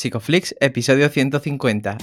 Psicoflix, episodio 150.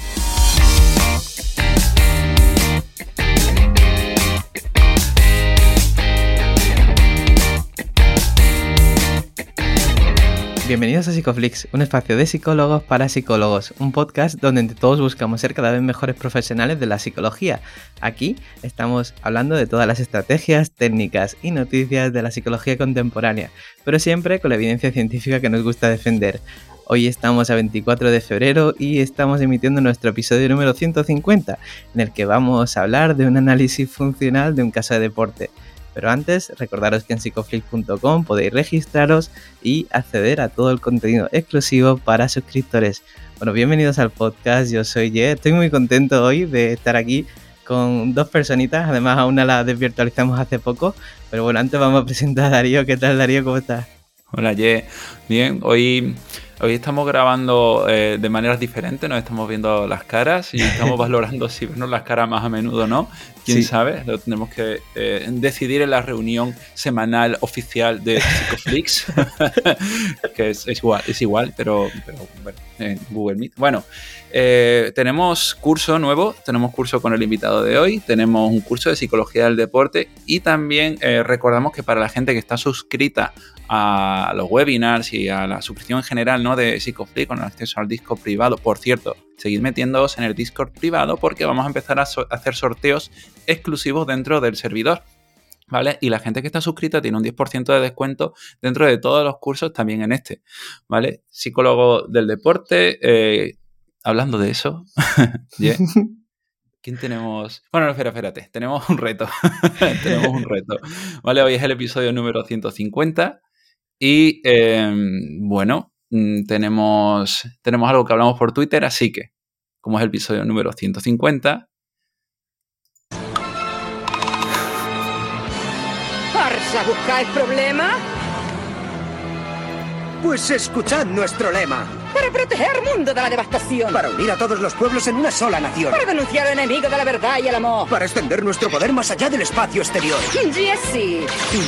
Bienvenidos a Psicoflix, un espacio de psicólogos para psicólogos, un podcast donde entre todos buscamos ser cada vez mejores profesionales de la psicología. Aquí estamos hablando de todas las estrategias, técnicas y noticias de la psicología contemporánea, pero siempre con la evidencia científica que nos gusta defender. Hoy estamos a 24 de febrero y estamos emitiendo nuestro episodio número 150, en el que vamos a hablar de un análisis funcional de un caso de deporte. Pero antes, recordaros que en psicoflix.com podéis registraros y acceder a todo el contenido exclusivo para suscriptores. Bueno, bienvenidos al podcast, yo soy Ye, estoy muy contento hoy de estar aquí con dos personitas, además a una la desvirtualizamos hace poco, pero bueno, antes vamos a presentar a Darío, ¿qué tal Darío? ¿Cómo estás? Hola Ye, bien, hoy Hoy estamos grabando eh, de maneras diferentes, nos estamos viendo las caras y estamos valorando si vernos las caras más a menudo o no. Quién sabe, lo tenemos que eh, decidir en la reunión semanal oficial de Psicoflix, que es, igual, es igual, pero, bueno, en Google Meet. Bueno, eh, tenemos curso nuevo, tenemos curso con el invitado de hoy, tenemos un curso de psicología del deporte y también recordamos que para la gente que está suscrita a los webinars y a la suscripción general ¿no? de Psicoflix con el acceso al Discord privado. Por cierto, seguid metiéndoos en el Discord privado porque vamos a empezar a, hacer sorteos exclusivos dentro del servidor. ¿Vale? Y la gente que está suscrita tiene un 10% de descuento dentro de todos los cursos, también en este. ¿Vale? Psicólogo del deporte. Eh, hablando de eso, ¿Quién tenemos? Bueno, no, espera, espérate. Tenemos un reto. tenemos un reto. Vale, hoy es el episodio número 150. Y em, bueno, mm, tenemos, tenemos algo que hablamos por Twitter, así que, como es el episodio número 150. buscar el problema? Pues escuchad nuestro lema. Para proteger al mundo de la devastación. Para unir a todos los pueblos en una sola nación. Para denunciar al enemigo de la verdad y el amor. Para extender nuestro poder más allá del espacio exterior. Jesse. Y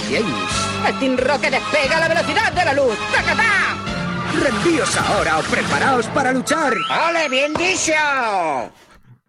James. El Team Rocket despega a la velocidad de la luz. ¡Tacatá! Rendíos ahora o preparaos para luchar. ¡Ole, bien dicho!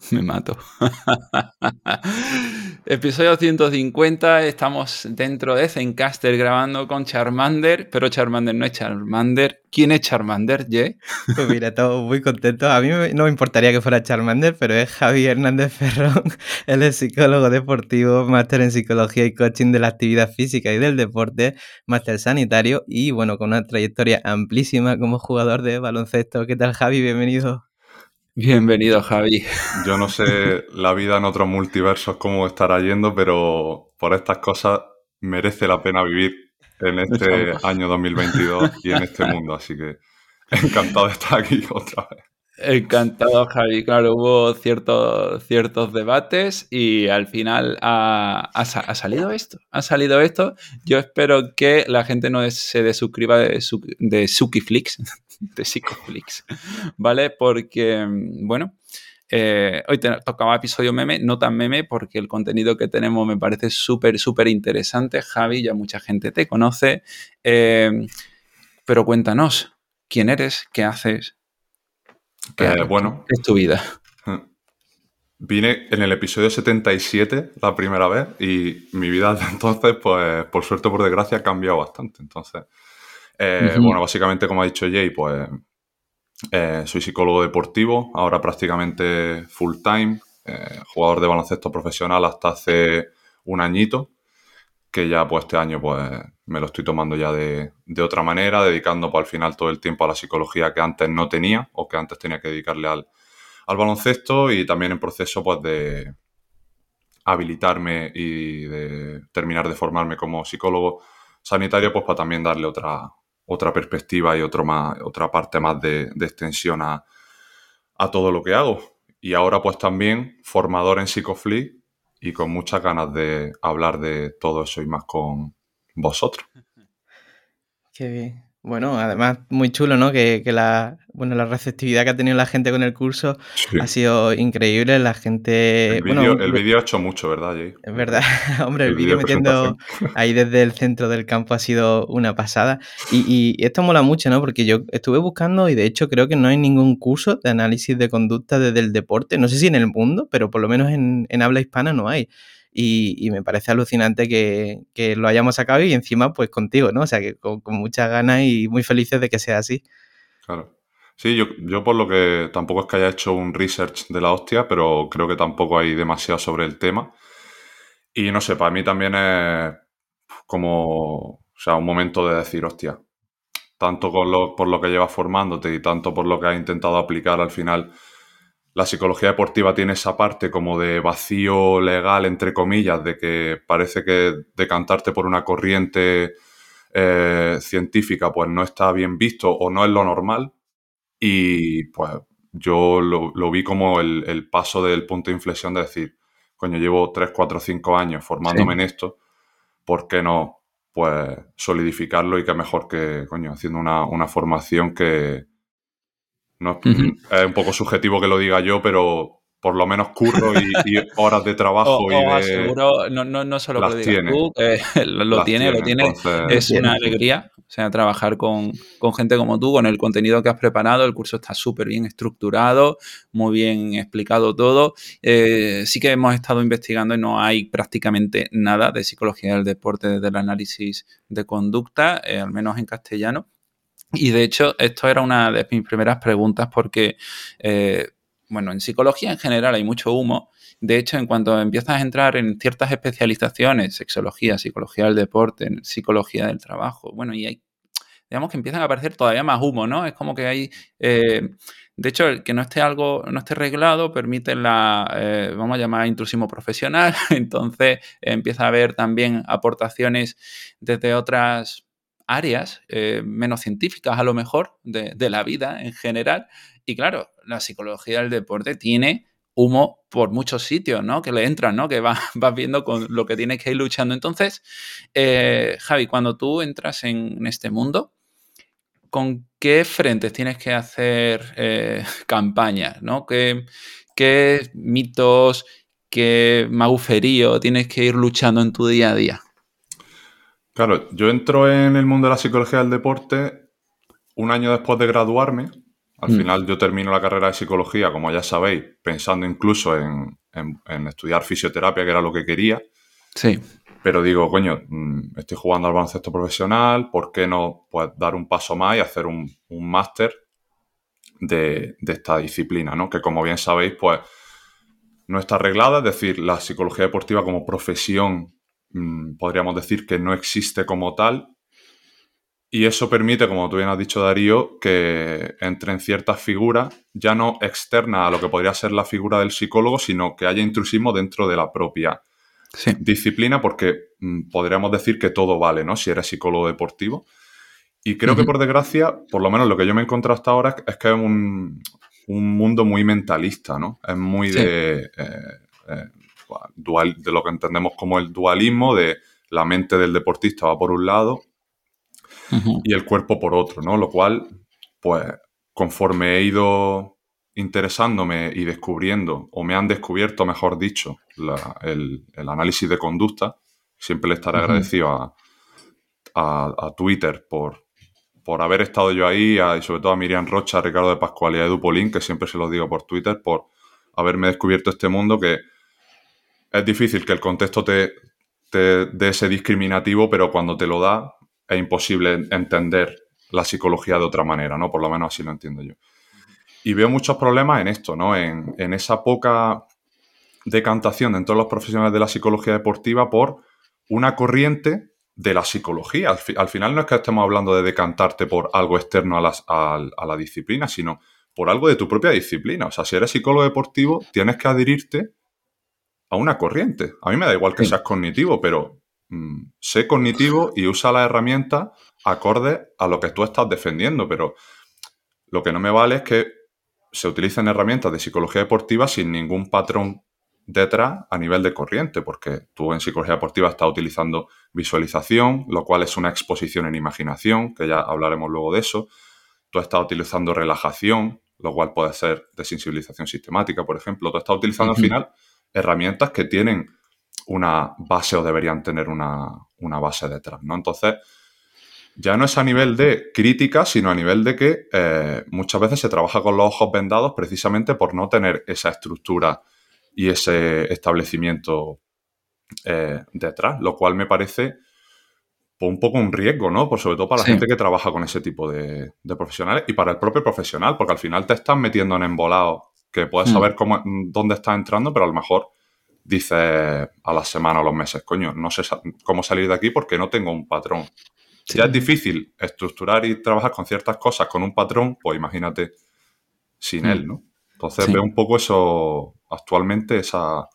Me mato. Episodio 150, estamos dentro de Zencaster grabando con Charmander, pero Charmander no es Charmander. ¿Quién es Charmander, Ye? Pues mira, estamos muy contentos. A mí no me importaría que fuera Charmander, pero es Javi Hernández Ferrón. Él es psicólogo deportivo, máster en psicología y coaching de la actividad física y del deporte, máster sanitario y bueno, con una trayectoria amplísima como jugador de baloncesto. ¿Qué tal, Javi? Bienvenido. Bienvenido, Javi. Yo no sé la vida en otros multiversos cómo estará yendo, pero por estas cosas merece la pena vivir en este año 2022 y en este mundo. Así que encantado de estar aquí otra vez. Encantado, Javi. Claro, hubo ciertos, ciertos debates y al final ha, salido esto. Ha salido esto. Yo espero que la gente no se desuscriba de, de Sukiflix, de Psicoflix, ¿vale? Porque, bueno, eh, hoy te tocaba episodio meme, no tan meme, porque el contenido que tenemos me parece súper, súper interesante. Javi, ya mucha gente te conoce. Eh, pero cuéntanos, ¿quién eres? ¿Qué haces? Eh, bueno. es tu vida? Vine en el episodio 77 la primera vez y mi vida desde entonces, pues por suerte o por desgracia, ha cambiado bastante. Entonces, eh, bueno, básicamente, como ha dicho Jay, pues eh, soy psicólogo deportivo, ahora prácticamente full time, jugador de baloncesto profesional hasta hace un añito, que ya pues este año pues me lo estoy tomando ya de, otra manera, dedicando pues, al final todo el tiempo a la psicología que antes no tenía o que antes tenía que dedicarle al, baloncesto y también en proceso pues de habilitarme y de terminar de formarme como psicólogo sanitario pues para también darle otra, otra perspectiva y otro más, otra parte más de, extensión a, a, todo lo que hago. Y ahora pues también formador en Psicoflix y con muchas ganas de hablar de todo eso y más con vosotros. Qué bien. Bueno, además, muy chulo, ¿no? Que, que, la, bueno, la receptividad que ha tenido la gente con el curso sí. ha sido increíble. La gente. El vídeo bueno, ha hecho mucho, ¿verdad, Jay? Es verdad. Hombre, el, el vídeo metiendo ahí desde el centro del campo ha sido una pasada. Y, y, esto mola mucho, ¿no? Porque yo estuve buscando y de hecho creo que no hay ningún curso de análisis de conducta desde el deporte. No sé si en el mundo, pero por lo menos en, en habla hispana no hay. Y, me parece alucinante que, que, lo hayamos sacado y encima pues contigo, ¿no? O sea, que con, con muchas ganas y muy felices de que sea así. Claro. Sí, yo, yo por lo que tampoco es que haya hecho un research de la hostia, pero creo que tampoco hay demasiado sobre el tema. Y no sé, para mí también es como, o sea, un momento de decir, hostia, tanto con lo, por lo que llevas formándote y tanto por lo que has intentado aplicar al final la psicología deportiva tiene esa parte como de vacío legal, entre comillas, de que parece que decantarte por una corriente eh, científica pues no está bien visto o no es lo normal. Y pues yo lo, lo vi como el, el, paso del punto de inflexión de decir, coño, llevo 3, 4, 5 años formándome sí. en esto, ¿por qué no pues solidificarlo y qué mejor que, coño, haciendo una, una formación que, no, uh -huh. Es un poco subjetivo que lo diga yo, pero por lo menos curro y, y horas de trabajo o, y o de... aseguro, no, no, no solo lo digas tú, eh, lo, lo tiene, tiene, lo tiene. Entonces, es una alegría, o sea, trabajar con, con, gente como tú, con el contenido que has preparado, el curso está súper bien estructurado, muy bien explicado todo. Eh, sí que hemos estado investigando y no hay prácticamente nada de psicología del deporte desde el análisis de conducta, eh, al menos en castellano. Y de hecho, esto era una de mis primeras preguntas porque, eh, bueno, en psicología en general hay mucho humo. De hecho, en cuanto empiezas a entrar en ciertas especializaciones, sexología, psicología del deporte, psicología del trabajo, bueno, y hay, digamos que empiezan a aparecer todavía más humo, ¿no? Es como que hay, eh, de hecho, el que no esté algo, no esté reglado permite la, eh, vamos a llamar, intrusismo profesional. Entonces, empieza a haber también aportaciones desde otras áreas eh, menos científicas a lo mejor de, la vida en general. Y claro, la psicología del deporte tiene humo por muchos sitios, ¿no? Que le entran, ¿no? Que vas, vas viendo con lo que tienes que ir luchando. Entonces, eh, Javi, cuando tú entras en, este mundo, ¿con qué frentes tienes que hacer eh, campañas, ¿no? ¿Qué, ¿Qué mitos, qué maguferío tienes que ir luchando en tu día a día? Claro, yo entro en el mundo de la psicología del deporte un año después de graduarme. Al mm. final yo termino la carrera de psicología, como ya sabéis, pensando incluso en, en, en, estudiar fisioterapia, que era lo que quería. Sí. Pero digo, coño, mm, estoy jugando al baloncesto profesional, ¿por qué no pues, dar un paso más y hacer un, un máster de, de, esta disciplina? ¿no? Que como bien sabéis, pues no está arreglada, es decir, la psicología deportiva como profesión Mm, podríamos decir que no existe como tal. Y eso permite, como tú bien has dicho, Darío, que entren ciertas figuras, ya no externas a lo que podría ser la figura del psicólogo, sino que haya intrusismo dentro de la propia sí. disciplina, porque mmm, podríamos decir que todo vale, ¿no? Si eres psicólogo deportivo. Y creo uh -huh. que, por desgracia, por lo menos lo que yo me he encontrado hasta ahora es que es un, un mundo muy mentalista, ¿no? Es muy sí. de... Eh, eh, dual, de lo que entendemos como el dualismo de la mente del deportista va por un lado uh -huh. y el cuerpo por otro, ¿no? Lo cual, pues, conforme he ido interesándome y descubriendo, o me han descubierto, mejor dicho, la, el, el, análisis de conducta, siempre le estaré uh -huh. agradecido a, a, a, Twitter por, por haber estado yo ahí, a, y sobre todo a Miriam Rocha, a Ricardo de Pascual y a Edu Polín, que siempre se los digo por Twitter, por haberme descubierto este mundo que es difícil que el contexto te, dé ese discriminativo, pero cuando te lo da es imposible entender la psicología de otra manera, ¿no? Por lo menos así lo entiendo yo. Y veo muchos problemas en esto, ¿no? En, esa poca decantación dentro de los profesionales de la psicología deportiva por una corriente de la psicología. Al, fi al, final no es que estemos hablando de decantarte por algo externo a, a, la disciplina, sino por algo de tu propia disciplina. O sea, si eres psicólogo deportivo, tienes que adherirte a una corriente. A mí me da igual que sí. seas cognitivo, pero mmm, sé cognitivo y usa la herramienta acorde a lo que tú estás defendiendo, pero lo que no me vale es que se utilicen herramientas de psicología deportiva sin ningún patrón detrás a nivel de corriente, porque tú en psicología deportiva estás utilizando visualización, lo cual es una exposición en imaginación, que ya hablaremos luego de eso. Tú estás utilizando relajación, lo cual puede ser desensibilización sistemática, por ejemplo. Tú estás utilizando al final herramientas que tienen una base o deberían tener una, base detrás, ¿no? Entonces, ya no es a nivel de crítica, sino a nivel de que eh, muchas veces se trabaja con los ojos vendados precisamente por no tener esa estructura y ese establecimiento eh, detrás, lo cual me parece pues, un poco un riesgo, ¿no? Por sobre todo para la gente que trabaja con ese tipo de, profesionales y para el propio profesional, porque al final te estás metiendo en embolados que puedes mm. saber cómo, dónde estás entrando, pero a lo mejor dices a la semana o los meses, coño, no sé cómo salir de aquí porque no tengo un patrón. Si Ya es difícil estructurar y trabajar con ciertas cosas con un patrón, pues imagínate sin mm. él, ¿no? Entonces veo un poco eso actualmente, esa,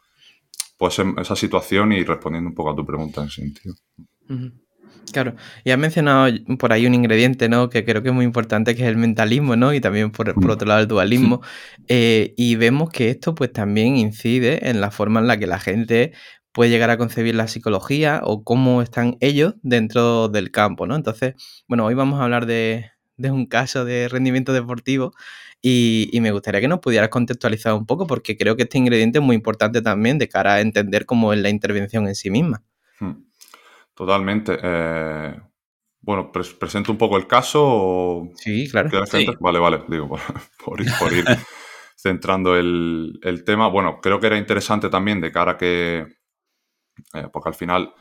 pues, em, esa situación y respondiendo un poco a tu pregunta en ese sentido. Claro, y has mencionado por ahí un ingrediente, ¿no? Que creo que es muy importante, que es el mentalismo, ¿no? Y también por, mm. otro lado el dualismo. Eh, y vemos que esto pues también incide en la forma en la que la gente puede llegar a concebir la psicología o cómo están ellos dentro del campo, ¿no? Entonces, bueno, hoy vamos a hablar de, un caso de rendimiento deportivo y, y, me gustaría que nos pudieras contextualizar un poco porque creo que este ingrediente es muy importante también de cara a entender cómo es la intervención en sí misma. Hmm. Totalmente. Eh, bueno, presento un poco el caso. Sí, claro. Vale, vale, digo, por, ir, centrando el, tema. Bueno, creo que era interesante también de cara a que, eh, porque al final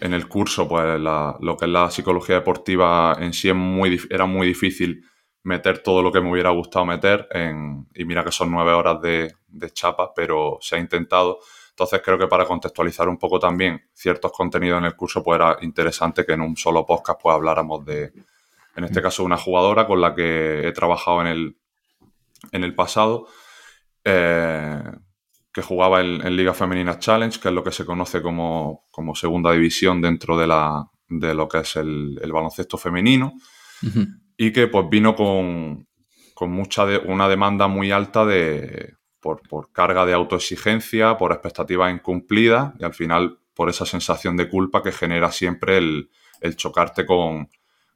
en el curso, pues lo que es la psicología deportiva en sí es muy, era muy difícil meter todo lo que me hubiera gustado meter en, y mira que son nueve horas de, de chapa, pero se ha intentado. Entonces creo que para contextualizar un poco también ciertos contenidos en el curso, pues era interesante que en un solo podcast pues habláramos de, en este caso, una jugadora con la que he trabajado en el, en el pasado, eh, que jugaba en, Liga Femenina Challenge, que es lo que se conoce como, segunda división dentro de, la, de lo que es el, baloncesto femenino, y que pues vino con, con mucha de, una demanda muy alta de por, carga de autoexigencia, por expectativas incumplidas y al final por esa sensación de culpa que genera siempre el, chocarte con,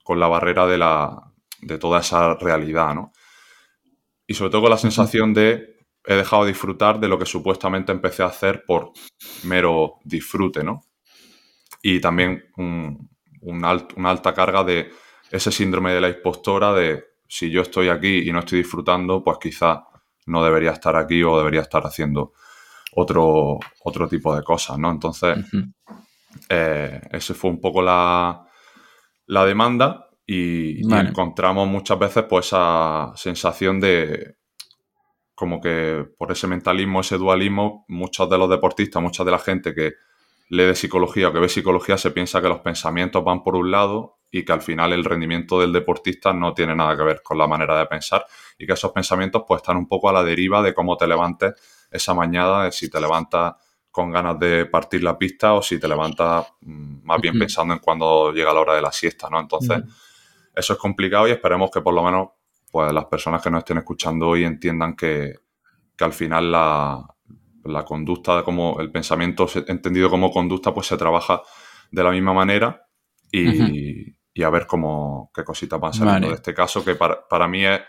la barrera de, la, de toda esa realidad, ¿no? Y sobre todo con la sensación de he dejado de disfrutar de lo que supuestamente empecé a hacer por mero disfrute, ¿no? Y también un, una alta carga de ese síndrome de la impostora de si yo estoy aquí y no estoy disfrutando, pues quizá no debería estar aquí o debería estar haciendo otro, otro tipo de cosas, ¿no? Entonces, eh, esa fue un poco la, la demanda y, encontramos muchas veces pues esa sensación de como que por ese mentalismo, ese dualismo, muchos de los deportistas, mucha de la gente que lee de psicología o que ve psicología se piensa que los pensamientos van por un lado y que al final el rendimiento del deportista no tiene nada que ver con la manera de pensar y que esos pensamientos pues están un poco a la deriva de cómo te levantes esa mañana, de si te levantas con ganas de partir la pista o si te levantas mm, más bien pensando en cuando llega la hora de la siesta, ¿no? Entonces, eso es complicado y esperemos que por lo menos pues las personas que nos estén escuchando hoy entiendan que, al final la, la conducta, como el pensamiento entendido como conducta, pues se trabaja de la misma manera y, y a ver cómo, qué cositas van saliendo de este caso, que para, mí es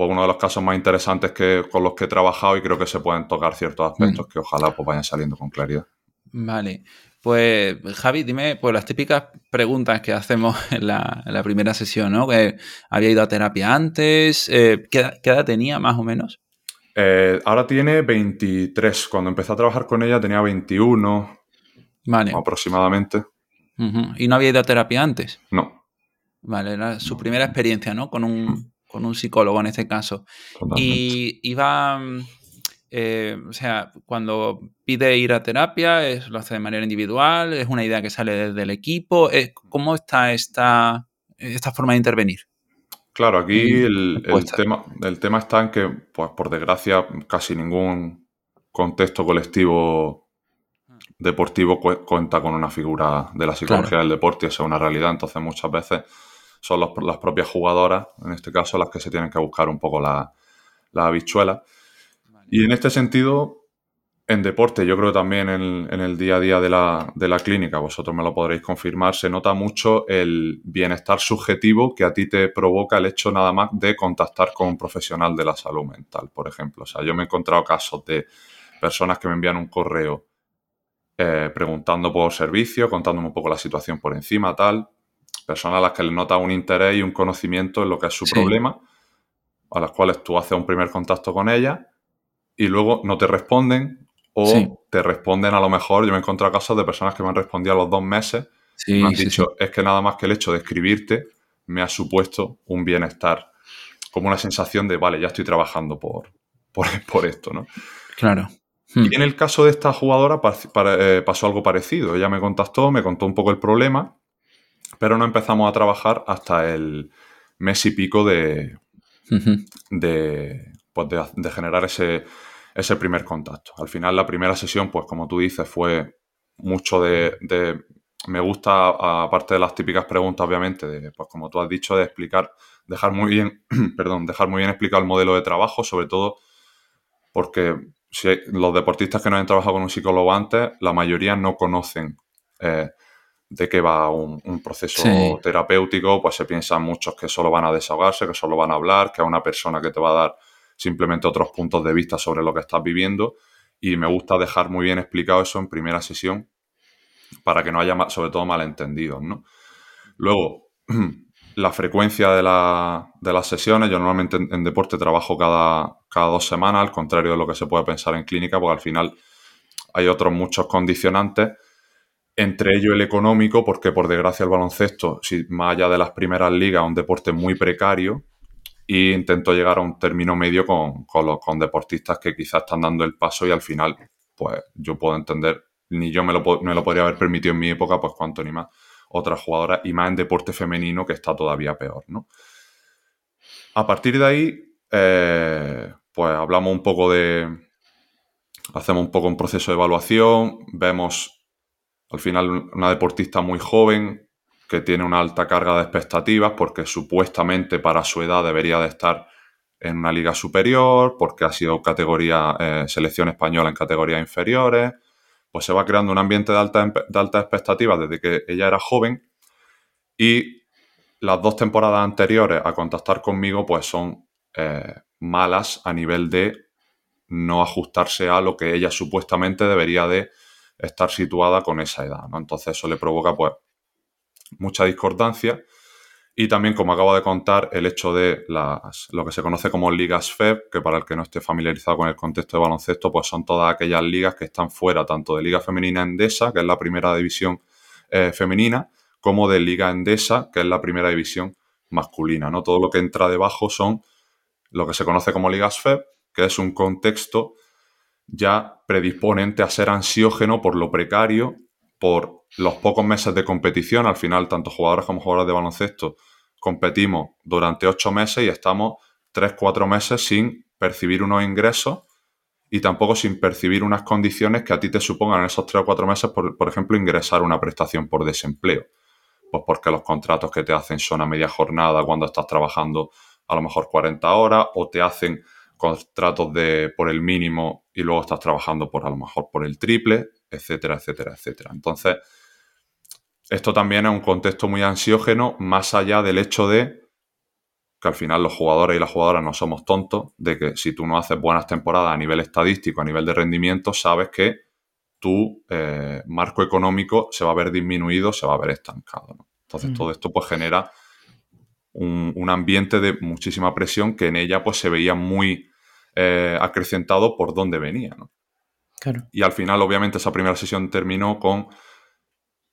pues, uno de los casos más interesantes que, con los que he trabajado y creo que se pueden tocar ciertos aspectos mm. que ojalá pues, vayan saliendo con claridad. Vale. Pues Javi, dime pues las típicas preguntas que hacemos en la, primera sesión, ¿no? Que había ido a terapia antes, eh, ¿qué, edad tenía más o menos? Eh, ahora tiene 23. Cuando empecé a trabajar con ella tenía 21 vale. aproximadamente. ¿Y no había ido a terapia antes? No. Vale, era su primera experiencia, ¿no? Con un, con un psicólogo en este caso. Y iba, mm, eh, o sea, cuando pide ir a terapia, es, lo hace de manera individual, es una idea que sale desde el equipo. Eh, ¿Cómo está esta, esta forma de intervenir? Claro, aquí el, tema, el tema está en que, pues por desgracia, casi ningún contexto colectivo deportivo cuenta con una figura de la psicología del deporte eso es una realidad. Entonces, muchas veces son las propias jugadoras, en este caso, las que se tienen que buscar un poco la, la habichuela. Y en este sentido, en deporte, yo creo también en, el día a día de la, de la, clínica, vosotros me lo podréis confirmar, se nota mucho el bienestar subjetivo que a ti te provoca el hecho nada más de contactar con un profesional de la salud mental, por ejemplo. O sea, yo me he encontrado casos de personas que me envían un correo eh, preguntando por servicio, contándome un poco la situación por encima, tal. Personas a las que les nota un interés y un conocimiento en lo que es su problema, a las cuales tú haces un primer contacto con ellas y luego no te responden o te responden a lo mejor, yo me he encontrado casos de personas que me han respondido a los dos meses y me han dicho, es que nada más que el hecho de escribirte me ha supuesto un bienestar, como una sensación de, vale, ya estoy trabajando por, por, esto, ¿no? Claro. Y hmm. en el caso de esta jugadora eh, pasó algo parecido. Ella me contactó, me contó un poco el problema, pero no empezamos a trabajar hasta el mes y pico de, de, pues de generar ese, ese primer contacto. Al final, la primera sesión, pues como tú dices, fue mucho de, me gusta, aparte de las típicas preguntas, obviamente, de, pues como tú has dicho, de explicar, dejar muy bien, perdón, dejar muy bien explicado el modelo de trabajo, sobre todo porque si los deportistas que no han trabajado con un psicólogo antes, la mayoría no conocen eh, de qué va un, proceso terapéutico, pues se piensan muchos que solo van a desahogarse, que solo van a hablar, que a una persona que te va a dar simplemente otros puntos de vista sobre lo que estás viviendo. Y me gusta dejar muy bien explicado eso en primera sesión para que no haya, sobre todo, malentendidos, ¿no? Luego, la frecuencia de, las sesiones, yo normalmente en, deporte trabajo cada, cada dos semanas, al contrario de lo que se puede pensar en clínica, porque al final hay otros muchos condicionantes, entre ellos el económico, porque por desgracia el baloncesto, si más allá de las primeras ligas, es un deporte muy precario, y intento llegar a un término medio con, con deportistas que quizás están dando el paso y al final, pues yo puedo entender, ni yo me lo, me lo podría haber permitido en mi época, pues cuanto ni más otras jugadoras y más en deporte femenino que está todavía peor, ¿no? A partir de ahí, eh, pues hablamos un poco de, hacemos un poco un proceso de evaluación, vemos al final una deportista muy joven, que tiene una alta carga de expectativas porque supuestamente para su edad debería de estar en una liga superior, porque ha sido categoría eh, selección española en categorías inferiores, pues se va creando un ambiente de alta, de alta expectativas desde que ella era joven. Y las dos temporadas anteriores a contactar conmigo pues son eh, malas a nivel de no ajustarse a lo que ella supuestamente debería de estar situada con esa edad, ¿no? Entonces eso le provoca pues mucha discordancia. Y también, como acabo de contar, el hecho de las, lo que se conoce como ligas FEB, que para el que no esté familiarizado con el contexto de baloncesto, pues son todas aquellas ligas que están fuera tanto de Liga Femenina Endesa, que es la primera división eh, femenina, como de Liga Endesa, que es la primera división masculina. ¿no? Todo lo que entra debajo son lo que se conoce como ligas FEB, que es un contexto ya predisponente a ser ansiógeno por lo precario, por los pocos meses de competición, al final tanto jugadores como jugadores de baloncesto competimos durante ocho meses y estamos tres, cuatro meses sin percibir unos ingresos y tampoco sin percibir unas condiciones que a ti te supongan en esos tres o cuatro meses, por, por ejemplo, ingresar una prestación por desempleo. Pues porque los contratos que te hacen son a media jornada cuando estás trabajando a lo mejor 40 horas o te hacen contratos de por el mínimo y luego estás trabajando por a lo mejor por el triple, etcétera, etcétera, etcétera. Entonces, esto también es un contexto muy ansiógeno, más allá del hecho de que al final los jugadores y las jugadoras no somos tontos, de que si tú no haces buenas temporadas a nivel estadístico, a nivel de rendimiento, sabes que tu eh, marco económico se va a ver disminuido, se va a ver estancado. Entonces, mm. todo esto pues genera un, ambiente de muchísima presión que en ella pues se veía muy eh, acrecentado por dónde venía. Y al final, obviamente, esa primera sesión terminó con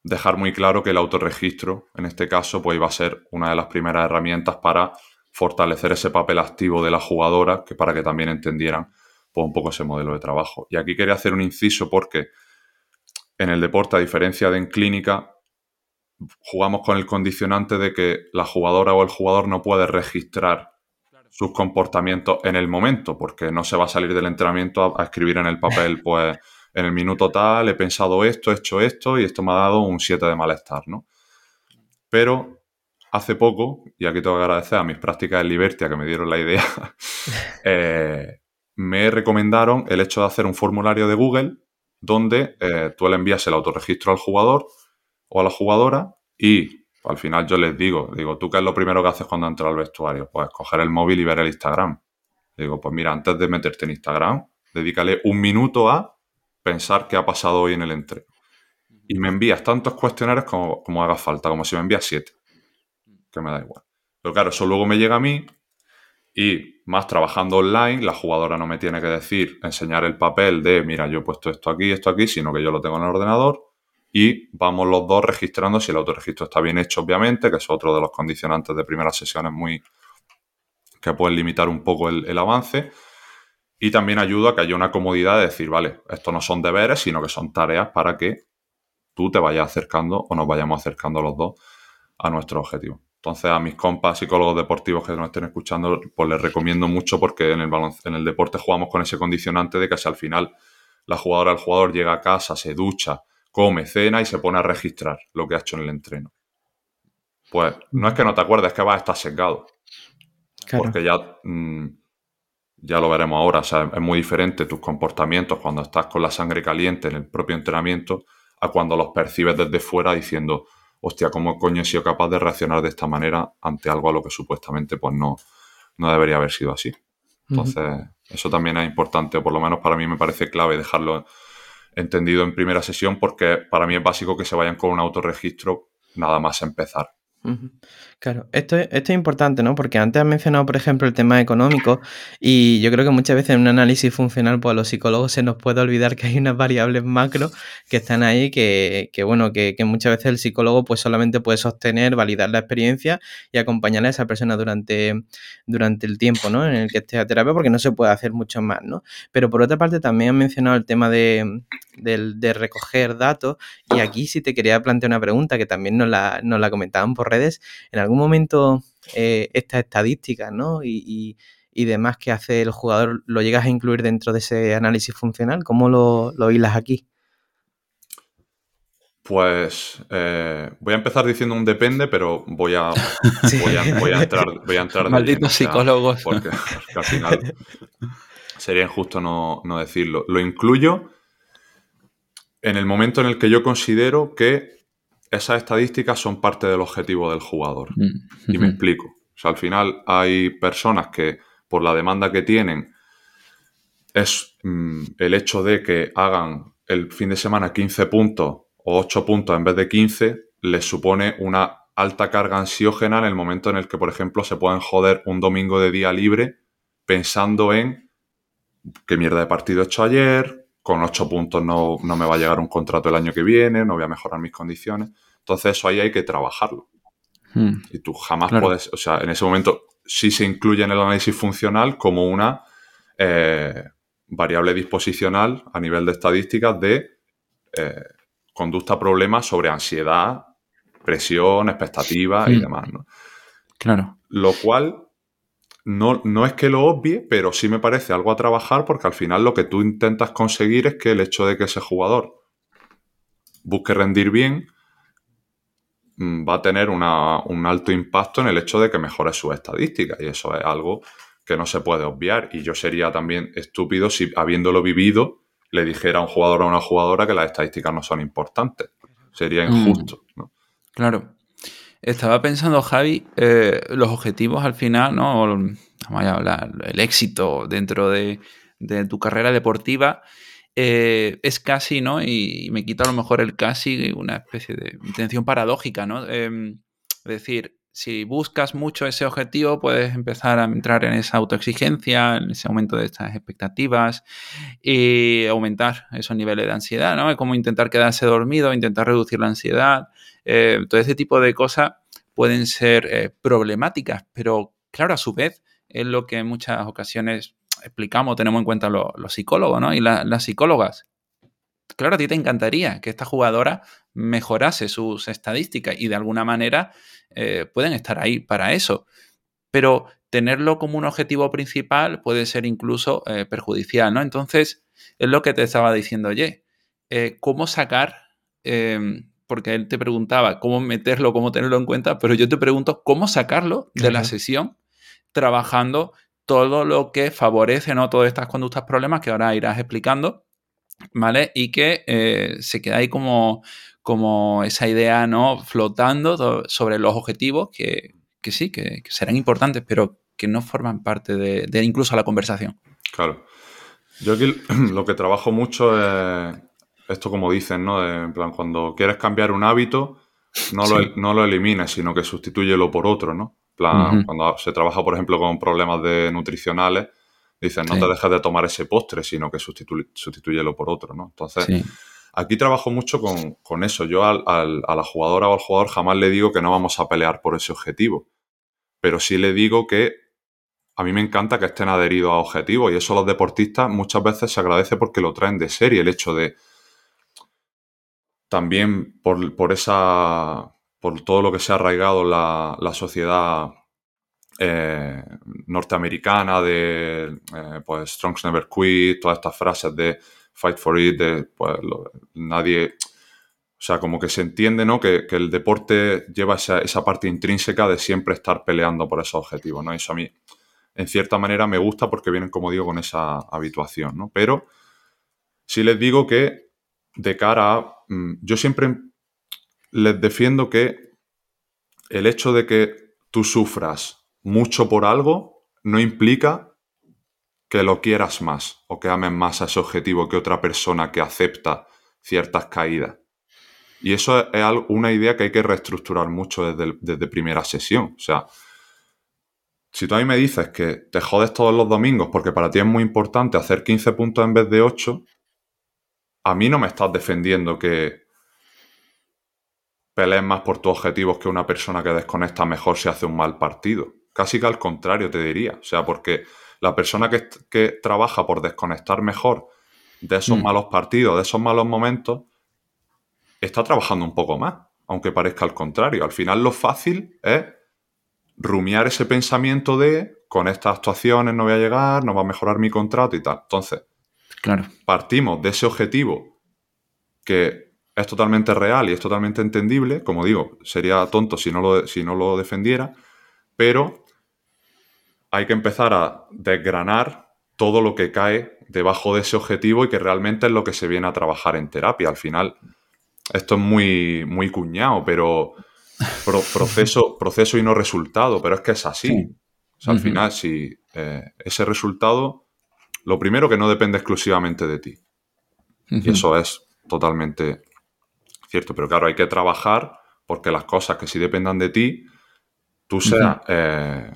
dejar muy claro que el autorregistro, en este caso, pues iba a ser una de las primeras herramientas para fortalecer ese papel activo de la jugadora, que para que también entendieran pues, un poco ese modelo de trabajo. Y aquí quería hacer un inciso porque en el deporte, a diferencia de en clínica, jugamos con el condicionante de que la jugadora o el jugador no puede registrar sus comportamientos en el momento, porque no se va a salir del entrenamiento a, a escribir en el papel, pues en el minuto tal he pensado esto, he hecho esto y esto me ha dado un 7 de malestar, ¿no? Pero hace poco, y aquí tengo que agradecer a mis prácticas en Libertia que me dieron la idea, eh, me recomendaron el hecho de hacer un formulario de Google donde eh, tú le envías el autorregistro al jugador o a la jugadora y al final yo les digo, digo, ¿tú qué es lo primero que haces cuando entras al vestuario? Pues coger el móvil y ver el Instagram. Digo, pues mira, antes de meterte en Instagram, dedícale un minuto a pensar qué ha pasado hoy en el entreno. Y me envías tantos cuestionarios como, como haga falta, como si me envías siete, que me da igual. Pero claro, eso luego me llega a mí y más trabajando online, la jugadora no me tiene que decir, enseñar el papel de, mira, yo he puesto esto aquí, esto aquí, sino que yo lo tengo en el ordenador y vamos los dos registrando si el autorregistro está bien hecho, obviamente, que es otro de los condicionantes de primeras sesiones muy que pueden limitar un poco el, avance. Y también ayuda a que haya una comodidad de decir, vale, esto no son deberes, sino que son tareas para que tú te vayas acercando o nos vayamos acercando los dos a nuestro objetivo. Entonces, a mis compas psicólogos deportivos que nos estén escuchando, pues les recomiendo mucho porque en el, en el deporte jugamos con ese condicionante de que si al final la jugadora, el jugador llega a casa, se ducha, come, cena y se pone a registrar lo que ha hecho en el entreno. Pues no es que no te acuerdes, es que vas a estar secado. Porque ya, mm, ya lo veremos ahora. O sea, es muy diferente tus comportamientos cuando estás con la sangre caliente en el propio entrenamiento a cuando los percibes desde fuera diciendo, hostia, ¿cómo coño he sido capaz de reaccionar de esta manera ante algo a lo que supuestamente pues no, no debería haber sido así? Entonces, eso también es importante, o por lo menos para mí me parece clave dejarlo entendido en primera sesión, porque para mí es básico que se vayan con un autorregistro nada más empezar. Claro, esto es, esto es importante, ¿no? Porque antes has mencionado, por ejemplo, el tema económico y yo creo que muchas veces en un análisis funcional, pues a los psicólogos se nos puede olvidar que hay unas variables macro que están ahí que, que bueno, que, que, muchas veces el psicólogo pues solamente puede sostener, validar la experiencia y acompañar a esa persona durante, durante el tiempo, ¿no? En el que esté a terapia porque no se puede hacer mucho más, ¿no? Pero por otra parte también has mencionado el tema de, de, recoger datos y aquí sí te quería plantear una pregunta que también nos la, nos la comentaban por redes. En algún momento eh, estas estadísticas ¿no? y, demás que hace el jugador lo llegas a incluir dentro de ese análisis funcional? ¿Cómo lo, lo hilas aquí? Pues eh, voy a empezar diciendo un depende, pero voy a, voy a, entrar, voy a entrar Malditos psicólogos. Porque, al final sería injusto no, no, decirlo. Lo incluyo en el momento en el que yo considero que esas estadísticas son parte del objetivo del jugador. Mm. Y me explico. O sea, al final hay personas que por la demanda que tienen es mm, el hecho de que hagan el fin de semana 15 puntos o 8 puntos en vez de 15 les supone una alta carga ansiógena en el momento en el que, por ejemplo, se pueden joder un domingo de día libre pensando en qué mierda de partido he hecho ayer, con 8 puntos no, no, me va a llegar un contrato el año que viene, no voy a mejorar mis condiciones. Entonces eso ahí hay que trabajarlo. Hmm. Y tú jamás puedes, o sea, en ese momento sí se incluye en el análisis funcional como una eh, variable disposicional a nivel de estadísticas de eh, conducta problema sobre ansiedad, presión, expectativa y hmm. demás. ¿no? Claro. Lo cual no, no, es que lo obvie, pero sí me parece algo a trabajar porque al final lo que tú intentas conseguir es que el hecho de que ese jugador busque rendir bien mm, va a tener un alto impacto en el hecho de que mejore sus estadísticas y eso es algo que no se puede obviar y yo sería también estúpido si habiéndolo vivido le dijera a un jugador o a una jugadora que las estadísticas no son importantes. Sería mm. injusto. Claro. Estaba pensando, Javi, eh, los objetivos al final, ¿no? Vamos a hablar, el éxito dentro de, tu carrera deportiva eh, es casi, ¿no? Y, me quita a lo mejor el casi una especie de intención paradójica, ¿no? Em, es decir, si buscas mucho ese objetivo, puedes empezar a entrar en esa autoexigencia, en ese aumento de estas expectativas y aumentar esos niveles de ansiedad, ¿no? Es como intentar quedarse dormido, intentar reducir la ansiedad. Eh, todo ese tipo de cosas pueden ser eh, problemáticas, pero claro, a su vez es lo que en muchas ocasiones explicamos, tenemos en cuenta los, psicólogos, ¿no? Y las psicólogas. Claro, a ti te encantaría que esta jugadora mejorase sus estadísticas y de alguna manera eh, pueden estar ahí para eso. Pero tenerlo como un objetivo principal puede ser incluso eh, perjudicial, ¿no? Entonces, es lo que te estaba diciendo, oye, ¿cómo sacar? Porque él te preguntaba cómo meterlo, cómo tenerlo en cuenta, pero yo te pregunto cómo sacarlo de la sesión trabajando todo lo que favorece ¿no? todas estas conductas problemas que ahora irás explicando, ¿vale? Y que eh, se queda ahí como, como esa idea ¿no? flotando sobre los objetivos que, sí, que, serán importantes, pero que no forman parte de, incluso la conversación. Claro. Yo aquí lo que trabajo mucho es esto como dicen, ¿no? en plan, cuando quieres cambiar un hábito, no, lo, no lo elimines, sino que sustitúyelo por otro, ¿no? plan, cuando se trabaja, por ejemplo, con problemas de nutricionales, dicen, no te dejes de tomar ese postre, sino que sustitúyelo por otro, ¿no? Entonces, aquí trabajo mucho con, eso. Yo al, a la jugadora o al jugador jamás le digo que no vamos a pelear por ese objetivo, pero sí le digo que a mí me encanta que estén adheridos a objetivos y eso los deportistas muchas veces se agradece porque lo traen de serie, el hecho de también por, por esa por todo lo que se ha arraigado la, la sociedad eh, norteamericana de eh, pues Strong's Never Quit, todas estas frases de Fight for It, de pues nadie, o sea, como que se entiende, ¿no? Que, el deporte lleva esa, esa, parte intrínseca de siempre estar peleando por esos objetivos, ¿no? Eso a mí, en cierta manera, me gusta porque vienen, como digo, con esa habituación, ¿no? Pero sí les digo que de cara a... Mm, yo siempre les defiendo que el hecho de que tú sufras mucho por algo no implica que lo quieras más o que ames más a ese objetivo que otra persona que acepta ciertas caídas. Y eso es una idea que hay que reestructurar mucho desde, desde primera sesión. O sea, si tú a mí me dices que te jodes todos los domingos porque para ti es muy importante hacer 15 puntos en vez de 8, a mí no me estás defendiendo que pelees más por tus objetivos que una persona que desconecta mejor si hace un mal partido. Casi que al contrario te diría. O sea, porque la persona que, trabaja por desconectar mejor de esos mm. malos partidos, de esos malos momentos, está trabajando un poco más, aunque parezca al contrario. Al final lo fácil es rumiar ese pensamiento de con estas actuaciones no voy a llegar, no va a mejorar mi contrato y tal. Entonces, claro. partimos de ese objetivo que es totalmente real y es totalmente entendible. Como digo, sería tonto si no lo, si no lo defendiera, pero hay que empezar a desgranar todo lo que cae debajo de ese objetivo y que realmente es lo que se viene a trabajar en terapia. Al final, esto es muy, muy cuñado, pero proceso, proceso y no resultado, pero es que es así. al final, si eh, ese resultado, lo primero que no depende exclusivamente de ti. Y eso es totalmente ¿cierto? Pero claro, hay que trabajar porque las cosas que sí dependan de ti, tú seas, eh,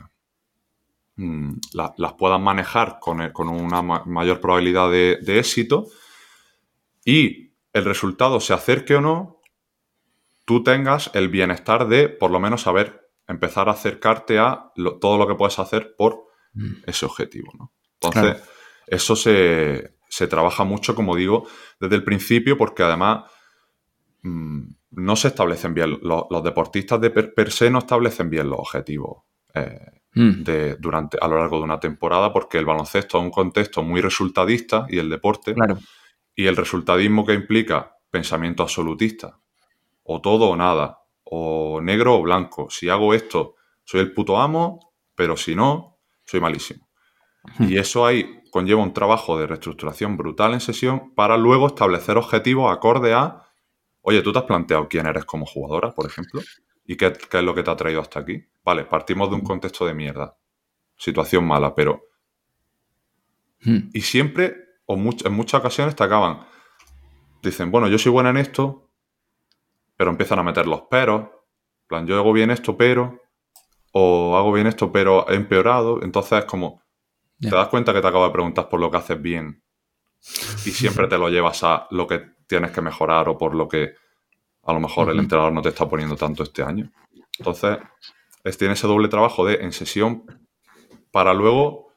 mm, las puedas manejar con, con una mayor probabilidad de, éxito y el resultado se acerque o no, tú tengas el bienestar de por lo menos saber empezar a acercarte a todo lo que puedes hacer por mm. ese objetivo. ¿no? Entonces, eso se, se, trabaja mucho, como digo, desde el principio, porque además Mm, no se establecen bien, los, deportistas de per, se no establecen bien los objetivos eh, mm. de, durante, a lo largo de una temporada porque el baloncesto es un contexto muy resultadista y el deporte y el resultadismo que implica pensamiento absolutista o todo o nada o negro o blanco si hago esto soy el puto amo pero si no soy malísimo hmm. y eso ahí conlleva un trabajo de reestructuración brutal en sesión para luego establecer objetivos acorde a Oye, ¿tú te has planteado quién eres como jugadora, por ejemplo? ¿Y qué, es lo que te ha traído hasta aquí? Vale, partimos de un contexto de mierda. Situación mala, pero... Hmm. Y siempre, o en muchas ocasiones, te acaban. Dicen, bueno, yo soy buena en esto, pero empiezan a meter los peros. Plan, yo hago bien esto, pero... O hago bien esto, pero he empeorado. Entonces es como... Te das cuenta que te acabo de preguntar por lo que haces bien. Y siempre te lo llevas a lo que tienes que mejorar o por lo que a lo mejor el entrenador no te está poniendo tanto este año. Entonces, es, tiene ese doble trabajo de en sesión para luego,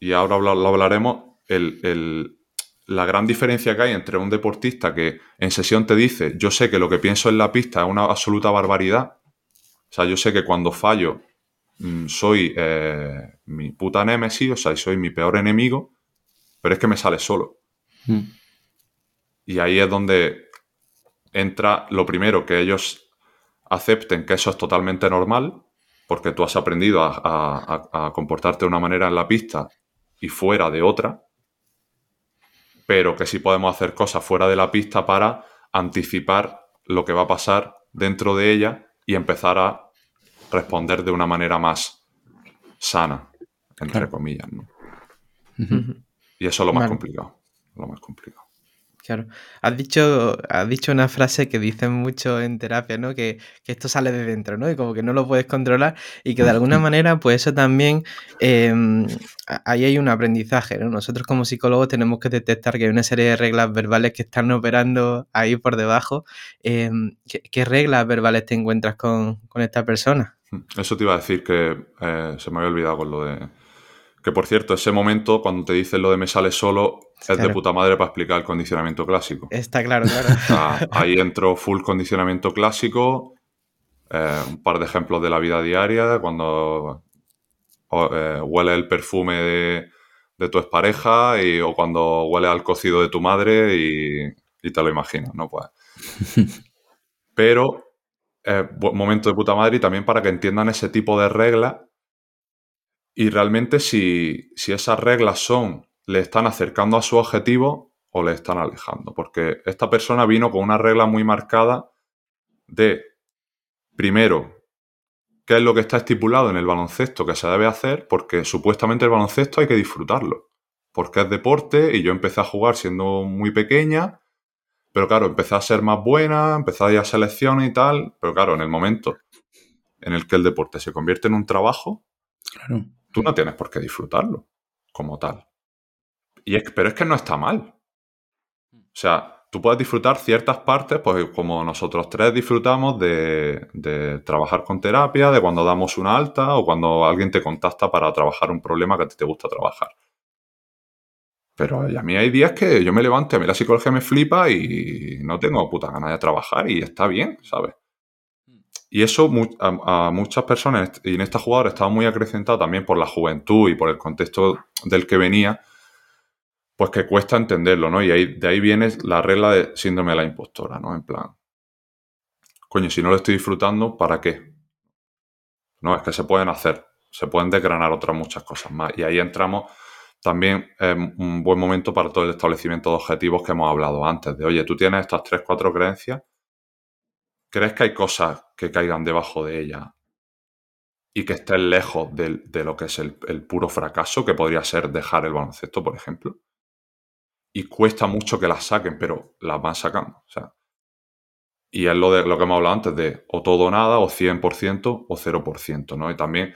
y ahora lo hablaremos, la gran diferencia que hay entre un deportista que en sesión te dice, yo sé que lo que pienso en la pista es una absoluta barbaridad, o sea, yo sé que cuando fallo soy eh, mi puta némesis, o sea, soy mi peor enemigo, pero es que me sale solo. Mm. Y ahí es donde entra lo primero, que ellos acepten que eso es totalmente normal porque tú has aprendido a, a, a comportarte de una manera en la pista y fuera de otra, pero que sí podemos hacer cosas fuera de la pista para anticipar lo que va a pasar dentro de ella y empezar a responder de una manera más sana, entre comillas. ¿no? Y eso es lo más complicado. Lo más complicado. Claro. Has dicho, has dicho una frase que dicen mucho en terapia, ¿no? Que, esto sale de dentro, ¿no? Y como que no lo puedes controlar y que de alguna manera, pues eso también, em, ahí hay un aprendizaje, ¿no? Nosotros como psicólogos tenemos que detectar que hay una serie de reglas verbales que están operando ahí por debajo. Em, ¿qué, reglas verbales te encuentras con, esta persona? Eso te iba a decir que eh, se me había olvidado con lo de que por cierto, ese momento, cuando te dicen lo de me sale solo, es de puta madre para explicar el condicionamiento clásico. Está claro, claro. ahí entro full condicionamiento clásico, eh, un par de ejemplos de la vida diaria, cuando eh, huele el perfume de, tu expareja y, o cuando huele al cocido de tu madre y, te lo imaginas, ¿no? Pues. Pero, eh, momento de puta madre y también para que entiendan ese tipo de reglas y realmente si, esas reglas son, le están acercando a su objetivo o le están alejando. Porque esta persona vino con una regla muy marcada de, primero, qué es lo que está estipulado en el baloncesto que se debe hacer, porque supuestamente el baloncesto hay que disfrutarlo, porque es deporte y yo empecé a jugar siendo muy pequeña, pero claro, empecé a ser más buena, empecé a ir a selecciones y tal, pero claro, en el momento en el que el deporte se convierte en un trabajo, claro tú no tienes por qué disfrutarlo como tal. Y es, pero es que no está mal. O sea, tú puedes disfrutar ciertas partes, pues como nosotros tres disfrutamos de, de, trabajar con terapia, de cuando damos una alta o cuando alguien te contacta para trabajar un problema que a ti te gusta trabajar. Pero a mí hay días que yo me levanto, a mí la psicología me flipa y no tengo puta ganas de trabajar y está bien, ¿sabes? Y eso a, muchas personas, y en esta jugadora estaba muy acrecentado también por la juventud y por el contexto del que venía, pues que cuesta entenderlo, ¿no? Y ahí, de ahí viene la regla de síndrome de la impostora, ¿no? En plan, coño, si no lo estoy disfrutando, ¿para qué? No, es que se pueden hacer, se pueden desgranar otras muchas cosas más. Y ahí entramos también en un buen momento para todo el establecimiento de objetivos que hemos hablado antes, de, oye, tú tienes estas tres, cuatro creencias, ¿Crees que hay cosas que caigan debajo de ella y que estén lejos de, lo que es el, puro fracaso, que podría ser dejar el baloncesto, por ejemplo? Y cuesta mucho que las saquen, pero las van sacando. O sea, y es lo, de, lo que hemos hablado antes de o todo o nada, o 100% o 0%, ¿no? Y también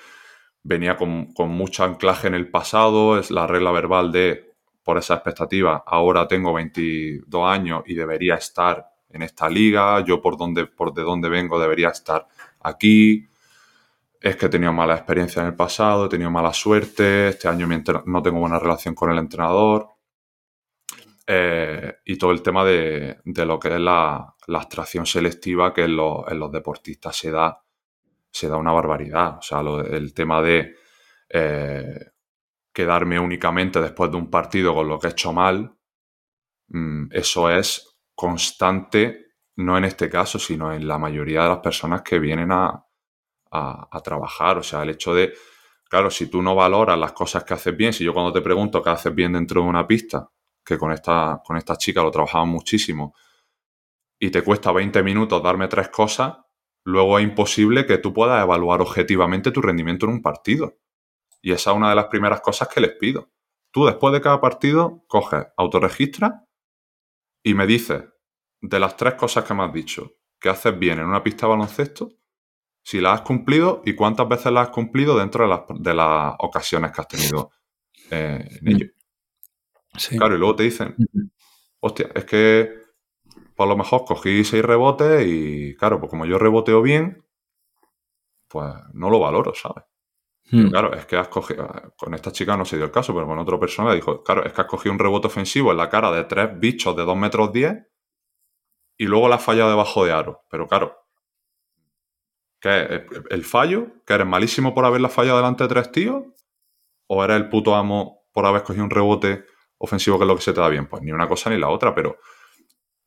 venía con, con, mucho anclaje en el pasado, es la regla verbal de, por esa expectativa, ahora tengo 22 años y debería estar en esta liga, yo por donde, por de dónde vengo debería estar aquí, es que he tenido mala experiencia en el pasado, he tenido mala suerte, este año no tengo buena relación con el entrenador. Eh, y todo el tema de, lo que es la, la abstracción selectiva que en, los deportistas se da, se da una barbaridad. O sea, el tema de eh, quedarme únicamente después de un partido con lo que he hecho mal, mm, eso es constante, no en este caso, sino en la mayoría de las personas que vienen a, trabajar. O sea, el hecho de, claro, si tú no valoras las cosas que haces bien, si yo cuando te pregunto qué haces bien dentro de una pista, que con esta, con esta chica lo trabajamos muchísimo, y te cuesta 20 minutos darme tres cosas, luego es imposible que tú puedas evaluar objetivamente tu rendimiento en un partido. Y esa es una de las primeras cosas que les pido. Tú después de cada partido coges, autorregistras y me dices de las tres cosas que me has dicho que haces bien en una pista de baloncesto, si las has cumplido y cuántas veces las has cumplido dentro de las, ocasiones que has tenido eh, en ello. Claro, y luego te dicen, hostia, es que por lo mejor cogí seis rebotes y claro, pues como yo reboteo bien, pues no lo valoro, ¿sabes? Hmm. claro, es que has cogido, con esta chica no se dio el caso, pero con otra persona dijo, claro, es que has cogido un rebote ofensivo en la cara de tres bichos de 2 metros 10 y luego la has fallado debajo de aro. Pero claro, ¿qué ¿El fallo? ¿Que eres malísimo por haberla fallado delante de tres tíos? ¿O eres el puto amo por haber cogido un rebote ofensivo que es lo que se te da bien? Pues ni una cosa ni la otra, pero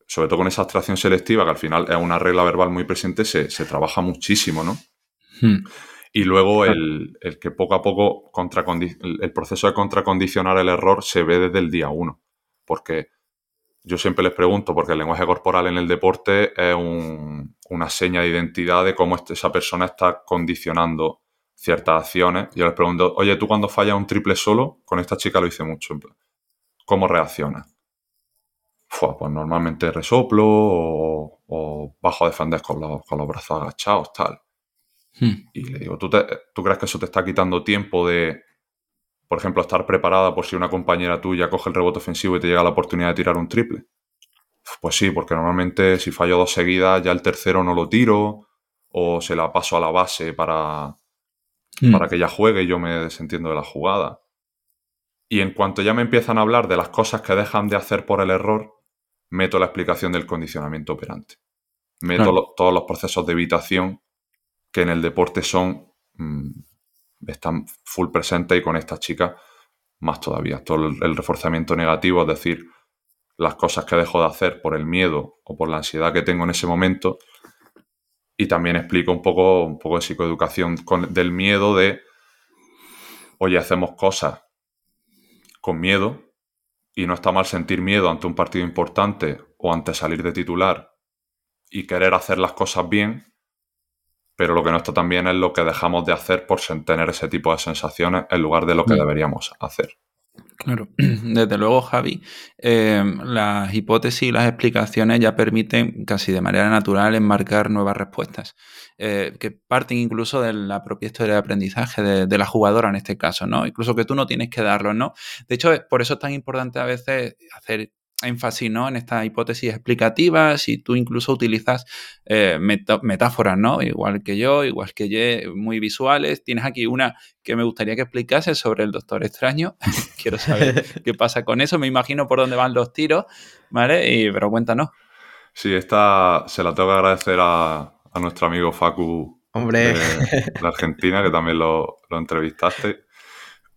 sobre todo con esa abstracción selectiva, que al final es una regla verbal muy presente, se, trabaja muchísimo, ¿no? Hmm. Y luego el, que poco a poco el proceso de contracondicionar el error se ve desde el día uno. Porque yo siempre les pregunto, porque el lenguaje corporal en el deporte es una seña de identidad de cómo esa persona está condicionando ciertas acciones. Yo les pregunto, oye, tú cuando fallas un triple solo, con esta chica lo hice mucho, ¿cómo reaccionas? Pues normalmente resoplo o, bajo a defender con los, con los brazos agachados, tal. Hmm. Y le digo, ¿tú, ¿tú crees que eso te está quitando tiempo de, por ejemplo, estar preparada por si una compañera tuya coge el rebote ofensivo y te llega la oportunidad de tirar un triple? Pues sí, porque normalmente si fallo dos seguidas, ya el tercero no lo tiro o se la paso a la base para, hmm. para que ella juegue y yo me desentiendo de la jugada. Y en cuanto ya me empiezan a hablar de las cosas que dejan de hacer por el error, meto la explicación del condicionamiento operante. Meto todos los procesos de evitación que en el deporte son, mm, están full presentes y con esta chica más todavía. Todo el, reforzamiento negativo, es decir, las cosas que dejo de hacer por el miedo o por la ansiedad que tengo en ese momento. Y también explico un poco, un poco de psicoeducación del miedo de, oye, hacemos cosas con miedo y no está mal sentir miedo ante un partido importante o ante salir de titular y querer hacer las cosas bien, pero lo que no está tan bien es lo que dejamos de hacer por tener ese tipo de sensaciones en lugar de lo que mm. deberíamos hacer. Claro, desde luego, Javi, em, las hipótesis y las explicaciones ya permiten casi de manera natural enmarcar nuevas respuestas, eh, que parten incluso de la propia historia de aprendizaje de, de, la jugadora en este caso, ¿no? Incluso que tú no tienes que darlo, ¿no? De hecho, por eso es tan importante a veces hacer énfasis ¿no? en estas hipótesis explicativas y tú incluso utilizas eh, metáforas, ¿no? Igual que yo, igual que yo, muy visuales. Tienes aquí una que me gustaría que explicase sobre el Doctor Extraño. Quiero saber qué pasa con eso. Me imagino por dónde van los tiros, ¿vale? Y, pero cuéntanos. Sí, esta se la tengo que agradecer a, nuestro amigo Facu Hombre. De, Argentina, que también lo, lo entrevistaste.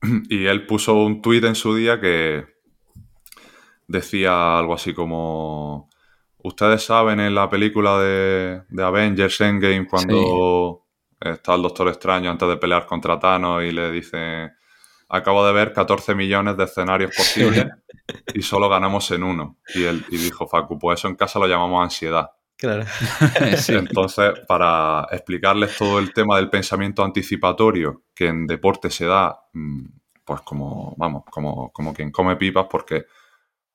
Y él puso un tuit en su día que, decía algo así como, ustedes saben en la película de, Avengers Endgame cuando está el Doctor Extraño antes de pelear contra Thanos y le dice, acabo de ver 14 millones de escenarios posibles y solo ganamos en uno. Y él y dijo, Facu, pues eso en casa lo llamamos ansiedad. Claro. Entonces, para explicarles todo el tema del pensamiento anticipatorio que en deporte se da, mm, pues como, vamos, como, como quien come pipas, porque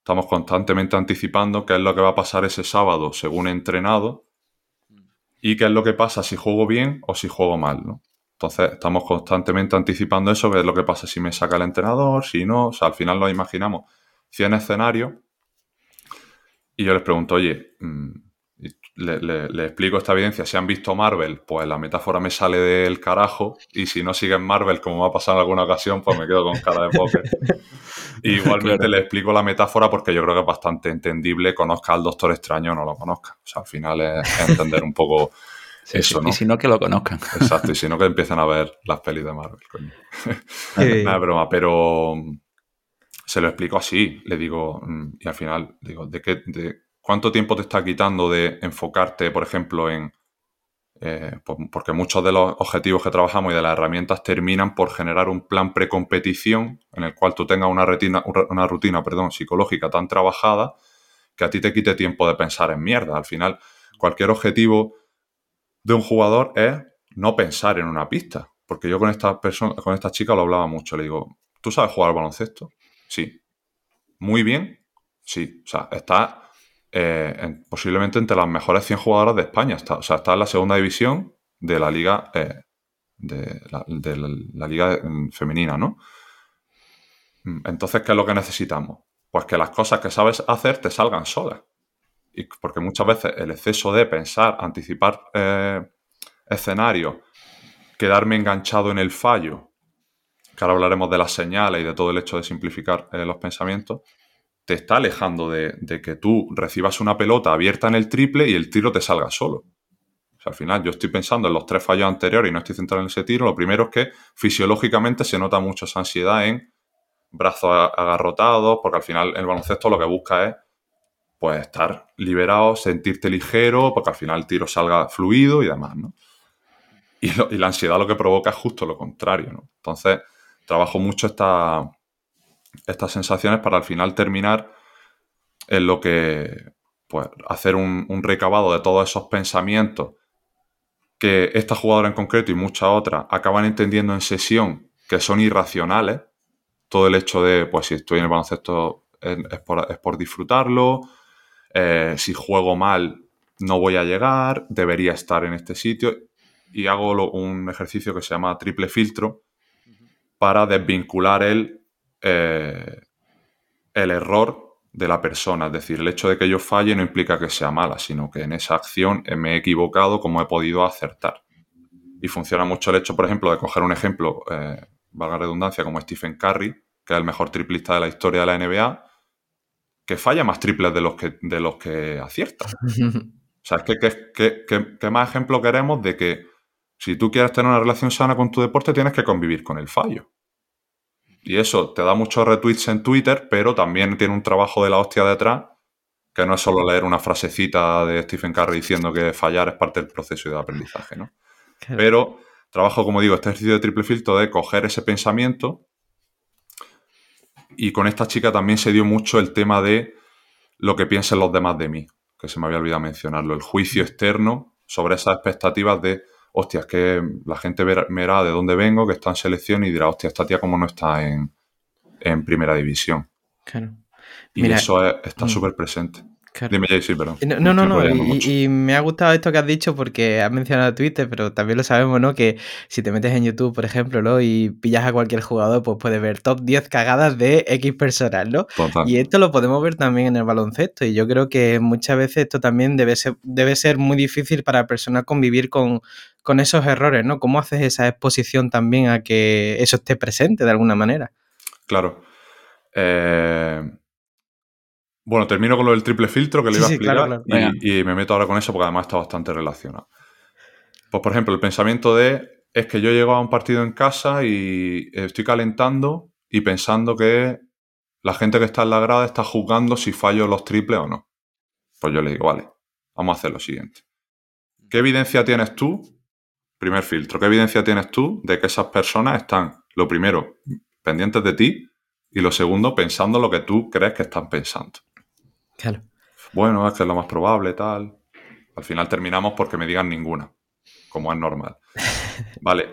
Estamos constantemente anticipando qué es lo que va a pasar ese sábado según entrenado y qué es lo que pasa si juego bien o si juego mal, ¿no? Entonces estamos constantemente anticipando eso, qué es lo que pasa si me saca el entrenador, si no, o sea, al final lo imaginamos 100 escenarios y yo les pregunto, oye, mm, le, explico esta evidencia. Si han visto Marvel, pues la metáfora me sale del carajo. Y si no siguen Marvel, como me ha pasado en alguna ocasión, pues me quedo con cara de poker. igualmente le explico la metáfora porque yo creo que es bastante entendible, conozca al Doctor Extraño o no lo conozca. O sea, al final es entender un poco eso, ¿no? Y si no, que lo conozcan. Exacto, y si no, que empiecen a ver las pelis de Marvel, coño. Nada, broma, pero se lo explico así. Le digo, mm, y al final, digo, ¿de qué, de, ¿Cuánto tiempo te está quitando de enfocarte, por ejemplo, en... Eh, porque muchos de los objetivos que trabajamos y de las herramientas terminan por generar un plan precompetición en el cual tú tengas una, retina, una rutina perdón, psicológica tan trabajada que a ti te quite tiempo de pensar en mierda. Al final, cualquier objetivo de un jugador es no pensar en una pista. Porque yo con esta persona, con esta chica lo hablaba mucho. Le digo, ¿tú sabes jugar baloncesto? Sí. Muy bien. Sí. O sea, está eh, posiblemente entre las mejores 100 jugadoras de España. Está, o sea, está en la segunda división de la liga, eh, de, la, liga mm, femenina, ¿no? Mm, entonces, ¿qué es lo que necesitamos? Pues que las cosas que sabes hacer te salgan solas. Y porque muchas veces el exceso de pensar, anticipar eh, escenarios, quedarme enganchado en el fallo, que ahora hablaremos de las señales y de todo el hecho de simplificar los pensamientos, te está alejando de, que tú recibas una pelota abierta en el triple y el tiro te salga solo. O sea, al final yo estoy pensando en los tres fallos anteriores y no estoy centrado en ese tiro. Lo primero es que fisiológicamente se nota mucho esa ansiedad en brazos agarrotados, porque al final el baloncesto lo que busca es pues estar liberado, sentirte ligero, porque al final el tiro salga fluido y demás, ¿no? Y, la ansiedad lo que provoca es justo lo contrario, ¿no? Entonces, trabajo mucho esta, estas sensaciones para al final terminar en lo que, pues, hacer un, recabado de todos esos pensamientos que esta jugadora en concreto y muchas otras acaban entendiendo en sesión que son irracionales. Todo el hecho de, pues si estoy en el baloncesto es por, disfrutarlo, eh, si juego mal no voy a llegar, debería estar en este sitio. Y hago un ejercicio que se llama triple filtro para desvincular el, eh, el error de la persona. Es decir, el hecho de que yo falle no implica que sea mala, sino que en esa acción me he equivocado como he podido acertar. Y funciona mucho el hecho, por ejemplo, de coger un ejemplo, eh, valga redundancia, como Stephen Curry, que es el mejor triplista de la historia de la NBA, que falla más triples de los que, de los que acierta. o sea, es que ¿qué más ejemplo queremos de que si tú quieres tener una relación sana con tu deporte, tienes que convivir con el fallo. Y eso te da muchos retweets en Twitter, pero también tiene un trabajo de la hostia detrás, que no es solo leer una frasecita de Stephen Curry diciendo que fallar es parte del proceso de aprendizaje, ¿no? Pero trabajo, como digo, este ejercicio de triple filtro de coger ese pensamiento. Y con esta chica también se dio mucho el tema de lo que piensen los demás de mí, que se me había olvidado mencionarlo, el juicio externo sobre esas expectativas de hostia, es que la gente verá, de dónde vengo, que está en selección y dirá, hostia, esta tía como no está en, primera división. Claro. Y eso está mm. súper presente. Dime, Jay, perdón. No, no, no. Y, me ha gustado esto que has dicho porque has mencionado Twitter, pero también lo sabemos, ¿no? Que si te metes en YouTube, por ejemplo, ¿no? Y pillas a cualquier jugador, pues puedes ver top 10 cagadas de X personas, ¿no? Y esto lo podemos ver también en el baloncesto. Y yo creo que muchas veces esto también debe ser, debe ser muy difícil para personas convivir con, con esos errores, ¿no? ¿Cómo haces esa exposición también a que eso esté presente de alguna manera? Claro. Eh bueno, termino con lo del triple filtro que le iba a explicar Y, me meto ahora con eso porque además está bastante relacionado. Pues, por ejemplo, el pensamiento de es que yo llego a un partido en casa y estoy calentando y pensando que la gente que está en la grada está juzgando si fallo los triples o no. Pues yo le digo, vale, vamos a hacer lo siguiente. ¿Qué evidencia tienes tú? Primer filtro, ¿qué evidencia tienes tú de que esas personas están, lo primero, pendientes de ti y lo segundo, pensando lo que tú crees que están pensando? Bueno, es que es lo más probable, tal. Al final terminamos porque me digan ninguna, como es normal. Vale,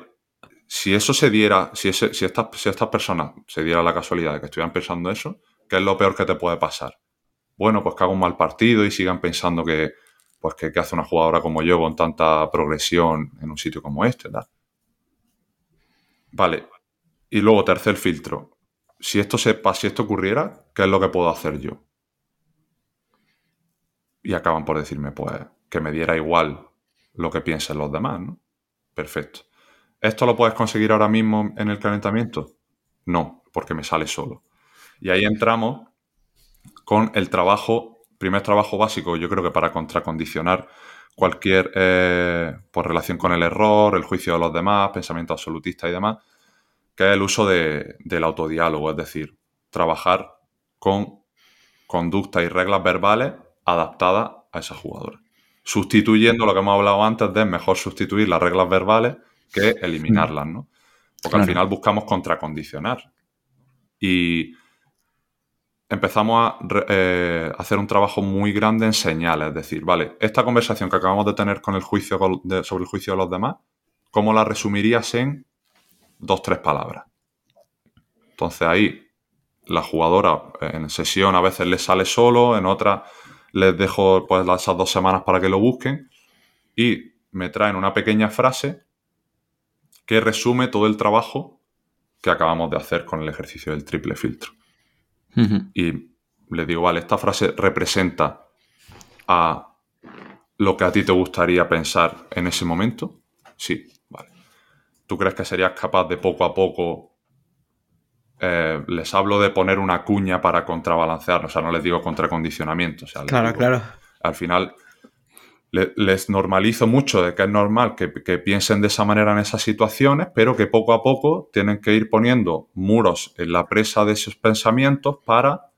si eso se diera, si, si, estas, si estas personas se diera la casualidad de que estuvieran pensando eso, ¿qué es lo peor que te puede pasar? Bueno, pues que haga un mal partido y sigan pensando que, pues que, hace una jugadora como yo con tanta progresión en un sitio como este, tal. Vale. Y luego, tercer filtro. Si esto sepa, si esto ocurriera, ¿qué es lo que puedo hacer yo? y acaban por decirme, pues, que me diera igual lo que piensen los demás, ¿no? Perfecto. ¿Esto lo puedes conseguir ahora mismo en el calentamiento? No, porque me sale solo. Y ahí entramos con el trabajo, primer trabajo básico, yo creo que para contracondicionar cualquier eh, pues, relación con el error, el juicio de los demás, pensamiento absolutista y demás, que es el uso del autodiálogo, es decir, trabajar con conductas y reglas verbales adaptada a esa jugadora. Sustituyendo lo que hemos hablado antes de mejor sustituir las reglas verbales que eliminarlas, ¿no? Porque al final buscamos contracondicionar. Y empezamos a eh, hacer un trabajo muy grande en señales. Es decir, vale, esta conversación que acabamos de tener con el juicio sobre el juicio de los demás, ¿cómo la resumirías en dos, tres palabras? Entonces ahí la jugadora en sesión a veces le sale solo, en otra les dejo pues esas dos semanas para que lo busquen y me traen una pequeña frase que resume todo el trabajo que acabamos de hacer con el ejercicio del triple filtro. Y les digo, vale, esta frase representa a lo que a ti te gustaría pensar en ese momento. Sí, vale. ¿Tú crees que serías capaz de poco a poco eh, les hablo de poner una cuña para contrabalancear, o sea, no les digo contracondicionamiento. O sea, claro, claro. Al final les normalizo mucho de que es normal que, piensen de esa manera en esas situaciones, pero que poco a poco tienen que ir poniendo muros en la presa de esos pensamientos para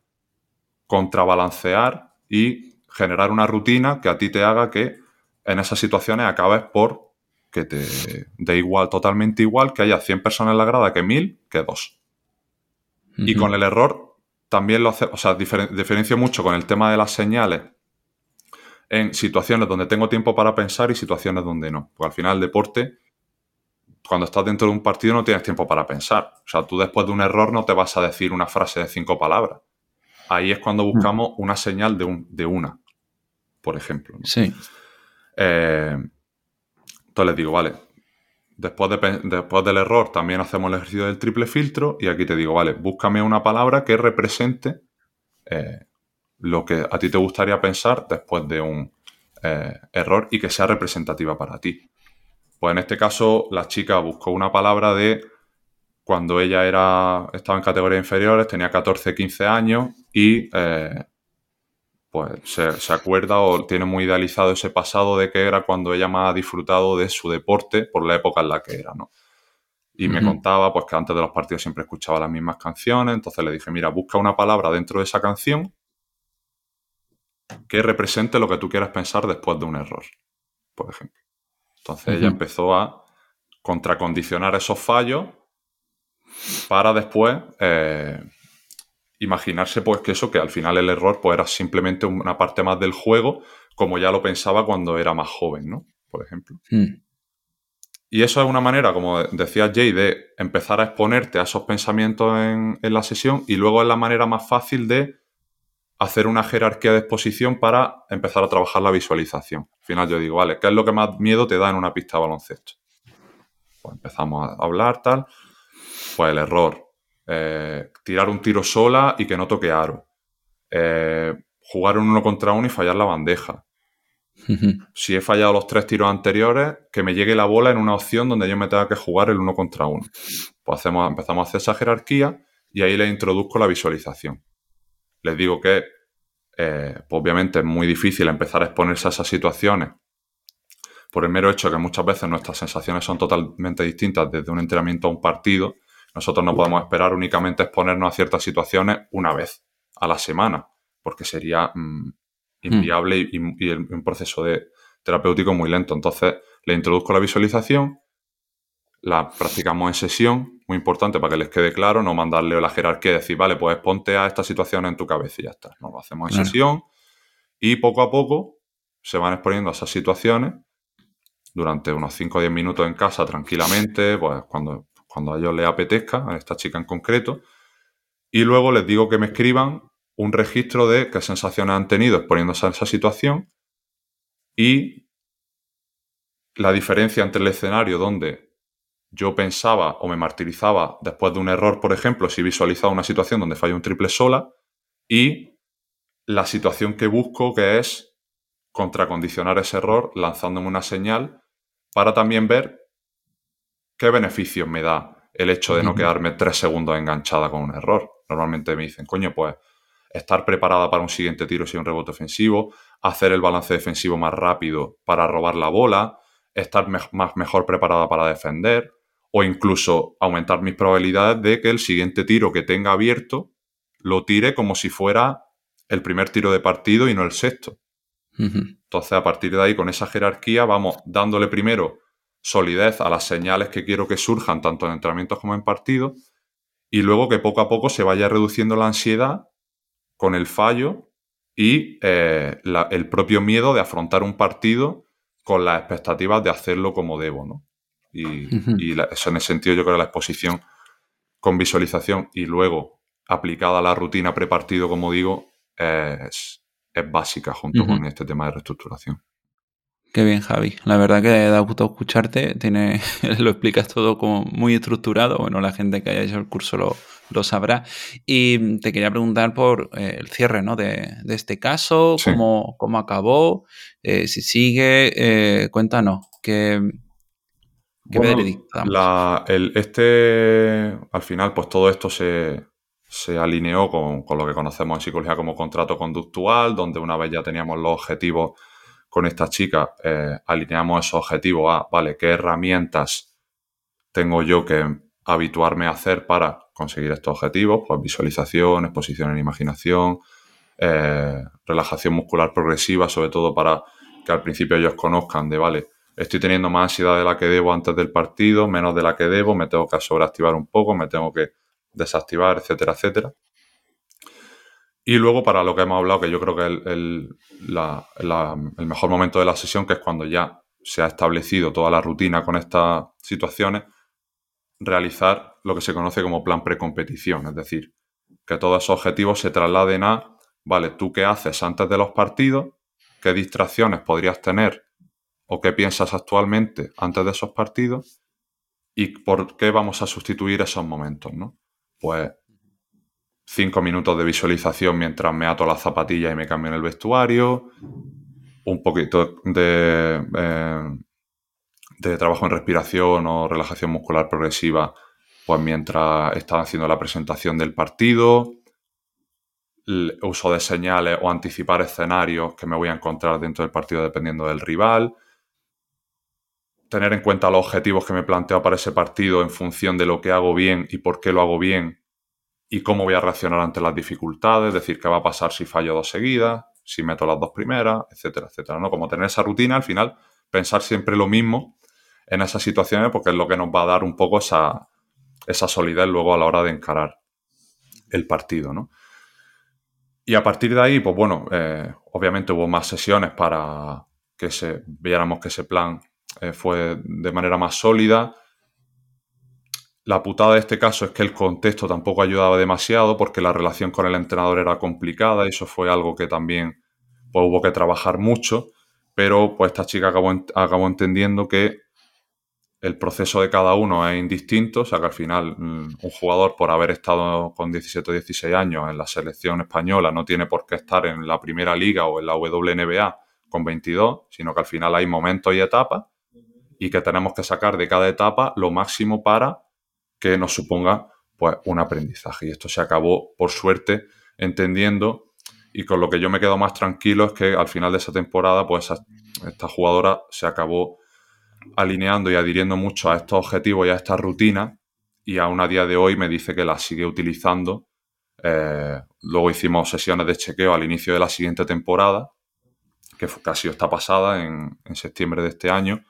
contrabalancear y generar una rutina que a ti te haga que en esas situaciones acabes por que te dé igual, totalmente igual, que haya 100 personas en la grada que 1000 que 2. Y con el error también lo hace, o sea, diferencio mucho con el tema de las señales en situaciones donde tengo tiempo para pensar y situaciones donde no. Porque al final el deporte, cuando estás dentro de un partido no tienes tiempo para pensar. O sea, tú después de un error no te vas a decir una frase de cinco palabras. Ahí es cuando buscamos una señal de, un, de una, por ejemplo. Sí. Eh, entonces les digo, vale, después, de, después del error también hacemos el ejercicio del triple filtro y aquí te digo, vale, búscame una palabra que represente eh, lo que a ti te gustaría pensar después de un eh, error y que sea representativa para ti. Pues en este caso la chica buscó una palabra de cuando ella era, estaba en categorías inferiores, tenía 14, 15 años y eh, pues se, acuerda o tiene muy idealizado ese pasado de que era cuando ella más ha disfrutado de su deporte por la época en la que era, ¿no? Y me contaba pues que antes de los partidos siempre escuchaba las mismas canciones, entonces le dije, mira, busca una palabra dentro de esa canción que represente lo que tú quieras pensar después de un error, por ejemplo. Entonces ella empezó a contracondicionar esos fallos para después eh, imaginarse pues que eso, que al final el error pues era simplemente una parte más del juego, como ya lo pensaba cuando era más joven, ¿no? Por ejemplo. Hmm. Y eso es una manera, como decía Jay, de empezar a exponerte a esos pensamientos en, en la sesión y luego es la manera más fácil de hacer una jerarquía de exposición para empezar a trabajar la visualización. Al final yo digo, vale, ¿qué es lo que más miedo te da en una pista de baloncesto? Pues empezamos a hablar, tal. Pues el error. Eh, tirar un tiro sola y que no toque aro. Eh, jugar un uno contra uno y fallar la bandeja. si he fallado los tres tiros anteriores, que me llegue la bola en una opción donde yo me tenga que jugar el uno contra uno. Pues hacemos, empezamos a hacer esa jerarquía y ahí le introduzco la visualización les digo que eh, pues obviamente es muy difícil empezar a exponerse a esas situaciones por el mero hecho que muchas veces nuestras sensaciones son totalmente distintas desde un entrenamiento a un partido. Nosotros no podemos esperar únicamente exponernos a ciertas situaciones una vez a la semana, porque sería mm, inviable y, un proceso de terapéutico muy lento. Entonces, le introduzco la visualización, la practicamos en sesión, muy importante para que les quede claro, no mandarle la jerarquía y decir, vale, pues ponte a esta situación en tu cabeza y ya está. No, lo hacemos en sesión y poco a poco se van exponiendo a esas situaciones durante unos 5 o 10 minutos en casa tranquilamente, pues cuando, cuando a ellos les apetezca, a esta chica en concreto, y luego les digo que me escriban un registro de qué sensaciones han tenido exponiéndose a esa situación y la diferencia entre el escenario donde yo pensaba o me martirizaba después de un error, por ejemplo, si visualizaba una situación donde falla un triple sola, y la situación que busco, que es contracondicionar ese error lanzándome una señal para también ver qué beneficios me da el hecho de no quedarme tres segundos enganchada con un error. Normalmente me dicen, coño, pues estar preparada para un siguiente tiro si hay un rebote ofensivo, hacer el balance defensivo más rápido para robar la bola, estar más mejor preparada para defender, o incluso aumentar mis probabilidades de que el siguiente tiro que tenga abierto lo tire como si fuera el primer tiro de partido y no el sexto. Entonces, a partir de ahí, con esa jerarquía, vamos dándole primero solidez a las señales que quiero que surjan tanto en entrenamientos como en partidos y luego que poco a poco se vaya reduciendo la ansiedad con el fallo y eh, el propio miedo de afrontar un partido con las expectativas de hacerlo como debo, ¿no? Y, eso en ese sentido yo creo que la exposición con visualización y luego aplicada a la rutina prepartido, como digo, es, es básica junto con este tema de reestructuración. Qué bien, Javi. La verdad que da gusto escucharte. Tiene, lo explicas todo como muy estructurado. Bueno, la gente que haya hecho el curso lo, lo sabrá. Y te quería preguntar por eh, el cierre ¿no? de, de este caso, cómo, cómo, acabó, eh, si sigue. Eh, cuéntanos, ¿qué, el, este, al final, pues todo esto se, alineó con, lo que conocemos en psicología como contrato conductual, donde una vez ya teníamos los objetivos con esta chica, eh, alineamos esos objetivos a, vale, ¿qué herramientas tengo yo que habituarme a hacer para conseguir estos objetivos? Pues visualización, exposición en imaginación, eh, relajación muscular progresiva, sobre todo para que al principio ellos conozcan de, vale, estoy teniendo más ansiedad de la que debo antes del partido, menos de la que debo, me tengo que sobreactivar un poco, me tengo que desactivar, etcétera, etcétera. Y luego para lo que hemos hablado, que yo creo que es el, el mejor momento de la sesión, que es cuando ya se ha establecido toda la rutina con estas situaciones, realizar lo que se conoce como plan precompetición, es decir, que todos esos objetivos se trasladen a, vale, tú qué haces antes de los partidos, qué distracciones podrías tener o qué piensas actualmente antes de esos partidos y por qué vamos a sustituir esos momentos, ¿no? Pues cinco minutos de visualización mientras me ato las zapatillas y me cambio en el vestuario, un poquito de, eh, de trabajo en respiración o relajación muscular progresiva, pues mientras estaba haciendo la presentación del partido, el uso de señales o anticipar escenarios que me voy a encontrar dentro del partido dependiendo del rival, tener en cuenta los objetivos que me planteo para ese partido en función de lo que hago bien y por qué lo hago bien y cómo voy a reaccionar ante las dificultades, es decir, qué va a pasar si fallo dos seguidas, si meto las dos primeras, etcétera, etcétera. ¿no? Como tener esa rutina, al final, pensar siempre lo mismo en esas situaciones porque es lo que nos va a dar un poco esa, esa solidez luego a la hora de encarar el partido, ¿no? Y a partir de ahí, pues bueno, eh, obviamente hubo más sesiones para que se, viéramos que ese plan eh, fue de manera más sólida. La putada de este caso es que el contexto tampoco ayudaba demasiado porque la relación con el entrenador era complicada y eso fue algo que también pues, hubo que trabajar mucho, pero pues esta chica acabó, acabó entendiendo que el proceso de cada uno es indistinto, o sea que al final mm, un jugador por haber estado con 17 o 16 años en la selección española no tiene por qué estar en la primera liga o en la WNBA con 22, sino que al final hay momentos y etapas y que tenemos que sacar de cada etapa lo máximo para que nos suponga pues un aprendizaje. Y esto se acabó, por suerte, entendiendo y con lo que yo me quedo más tranquilo es que al final de esa temporada pues esta jugadora se acabó alineando y adhiriendo mucho a estos objetivos y a esta rutina y aún a día de hoy me dice que la sigue utilizando. Eh, luego hicimos sesiones de chequeo al inicio de la siguiente temporada, que casi está pasada en, septiembre de este año.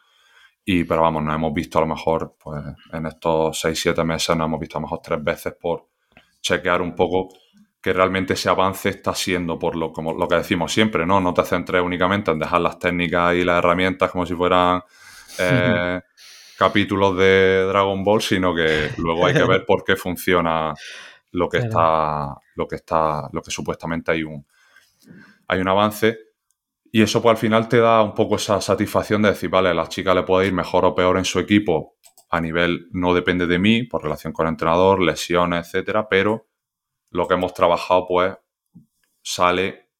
Y, pero vamos, nos hemos visto a lo mejor, pues en estos 6-7 meses nos hemos visto a lo mejor tres veces por chequear un poco que realmente ese avance está siendo por lo, como lo que decimos siempre, ¿no? No te centres únicamente en dejar las técnicas y las herramientas como si fueran eh, capítulos de Dragon Ball, sino que luego hay que ver por qué funciona lo que está, lo que está, lo que supuestamente hay un, hay un avance. Y eso pues al final te da un poco esa satisfacción de decir, vale, a la chica le puede ir mejor o peor en su equipo a nivel no depende de mí, por relación con el entrenador, lesiones, etcétera, pero lo que hemos trabajado pues sale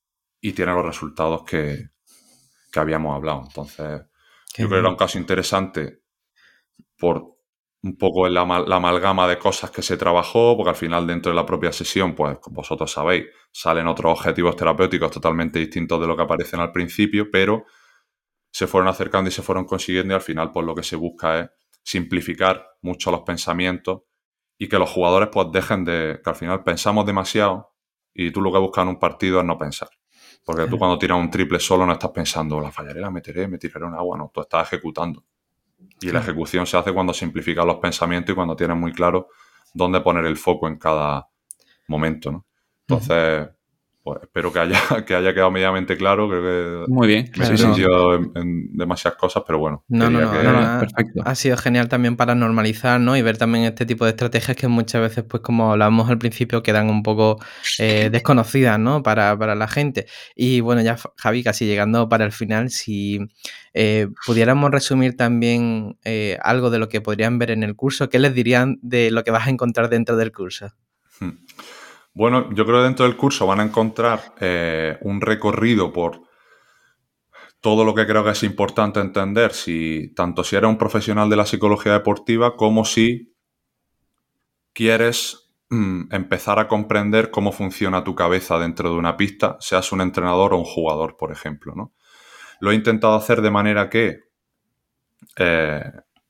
y tiene los resultados que, que habíamos hablado. Entonces, yo creo que era un caso interesante por un poco la, la, amalgama de cosas que se trabajó, porque al final dentro de la propia sesión, pues como vosotros sabéis, salen otros objetivos terapéuticos totalmente distintos de lo que aparecen al principio, pero se fueron acercando y se fueron consiguiendo y al final pues lo que se busca es simplificar mucho los pensamientos y que los jugadores pues dejen de, que al final pensamos demasiado y tú lo que buscas en un partido es no pensar. Porque tú cuando tiras un triple solo no estás pensando, la fallaré, la meteré, me tiraré un agua, no, tú estás ejecutando. Y la ejecución se hace cuando simplificas los pensamientos y cuando tienes muy claro dónde poner el foco en cada momento, ¿no? Entonces, pues espero que haya, que haya quedado medianamente claro. Creo que Muy bien. Me he en, demasiadas cosas, pero bueno. No, no, no, perfecto. Ha sido genial también para normalizar, ¿no? Y ver también este tipo de estrategias que muchas veces, pues como hablábamos al principio, quedan un poco eh, desconocidas, ¿no? Para, la gente. Y bueno, ya Javi, casi llegando para el final, si eh, pudiéramos resumir también eh, algo de lo que podrían ver en el curso, ¿qué les dirían de lo que vas a encontrar dentro del curso? Hmm. Bueno, yo creo que dentro del curso van a encontrar eh, un recorrido por todo lo que creo que es importante entender, si tanto si eres un profesional de la psicología deportiva como si quieres mm, empezar a comprender cómo funciona tu cabeza dentro de una pista, seas un entrenador o un jugador, por ejemplo. ¿no? Lo he intentado hacer de manera que eh,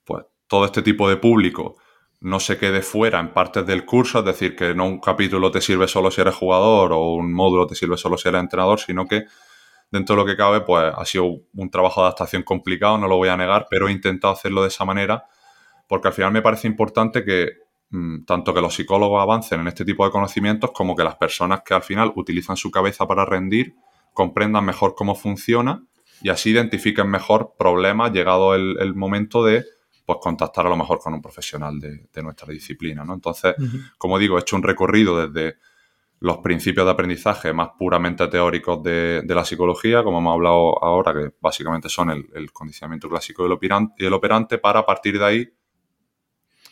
pues, todo este tipo de público no se quede fuera en partes del curso, es decir, que no un capítulo te sirve solo si eres jugador o un módulo te sirve solo si eres entrenador, sino que dentro de lo que cabe, pues ha sido un trabajo de adaptación complicado, no lo voy a negar, pero he intentado hacerlo de esa manera porque al final me parece importante que mm, tanto que los psicólogos avancen en este tipo de conocimientos como que las personas que al final utilizan su cabeza para rendir comprendan mejor cómo funciona y así identifiquen mejor problemas llegado el, momento de pues contactar a lo mejor con un profesional de, nuestra disciplina. ¿no? Entonces, como digo, he hecho un recorrido desde los principios de aprendizaje más puramente teóricos de, la psicología, como hemos hablado ahora, que básicamente son el, condicionamiento clásico y el, operante, para a partir de ahí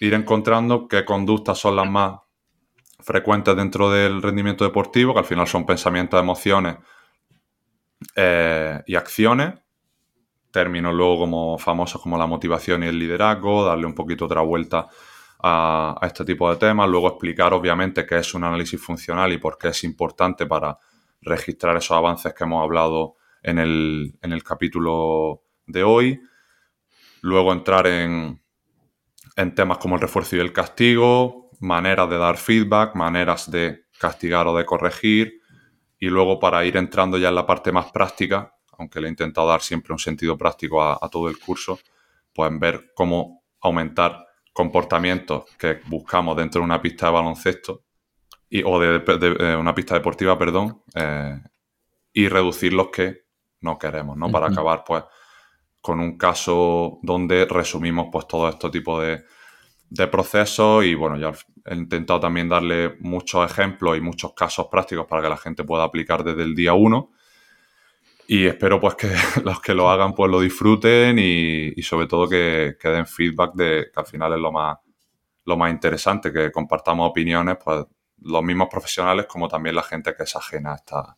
ir encontrando qué conductas son las más frecuentes dentro del rendimiento deportivo, que al final son pensamientos, emociones eh, y acciones, términos luego como famosos como la motivación y el liderazgo, darle un poquito otra vuelta a, este tipo de temas, luego explicar obviamente qué es un análisis funcional y por qué es importante para registrar esos avances que hemos hablado en el, en el capítulo de hoy, luego entrar en, en temas como el refuerzo y el castigo, maneras de dar feedback, maneras de castigar o de corregir, y luego para ir entrando ya en la parte más práctica, aunque le he intentado dar siempre un sentido práctico a, a todo el curso, pues ver cómo aumentar comportamientos que buscamos dentro de una pista de baloncesto y, o de, eh, una pista deportiva, perdón, eh, y reducir los que no queremos, ¿no? Para acabar, pues, con un caso donde resumimos, pues, todo este tipo de, de procesos y, bueno, ya he intentado también darle muchos ejemplos y muchos casos prácticos para que la gente pueda aplicar desde el día uno y espero pues que los que lo hagan pues lo disfruten y, sobre todo que, den feedback de que al final es lo más, lo más interesante, que compartamos opiniones, pues los mismos profesionales como también la gente que es ajena a esta,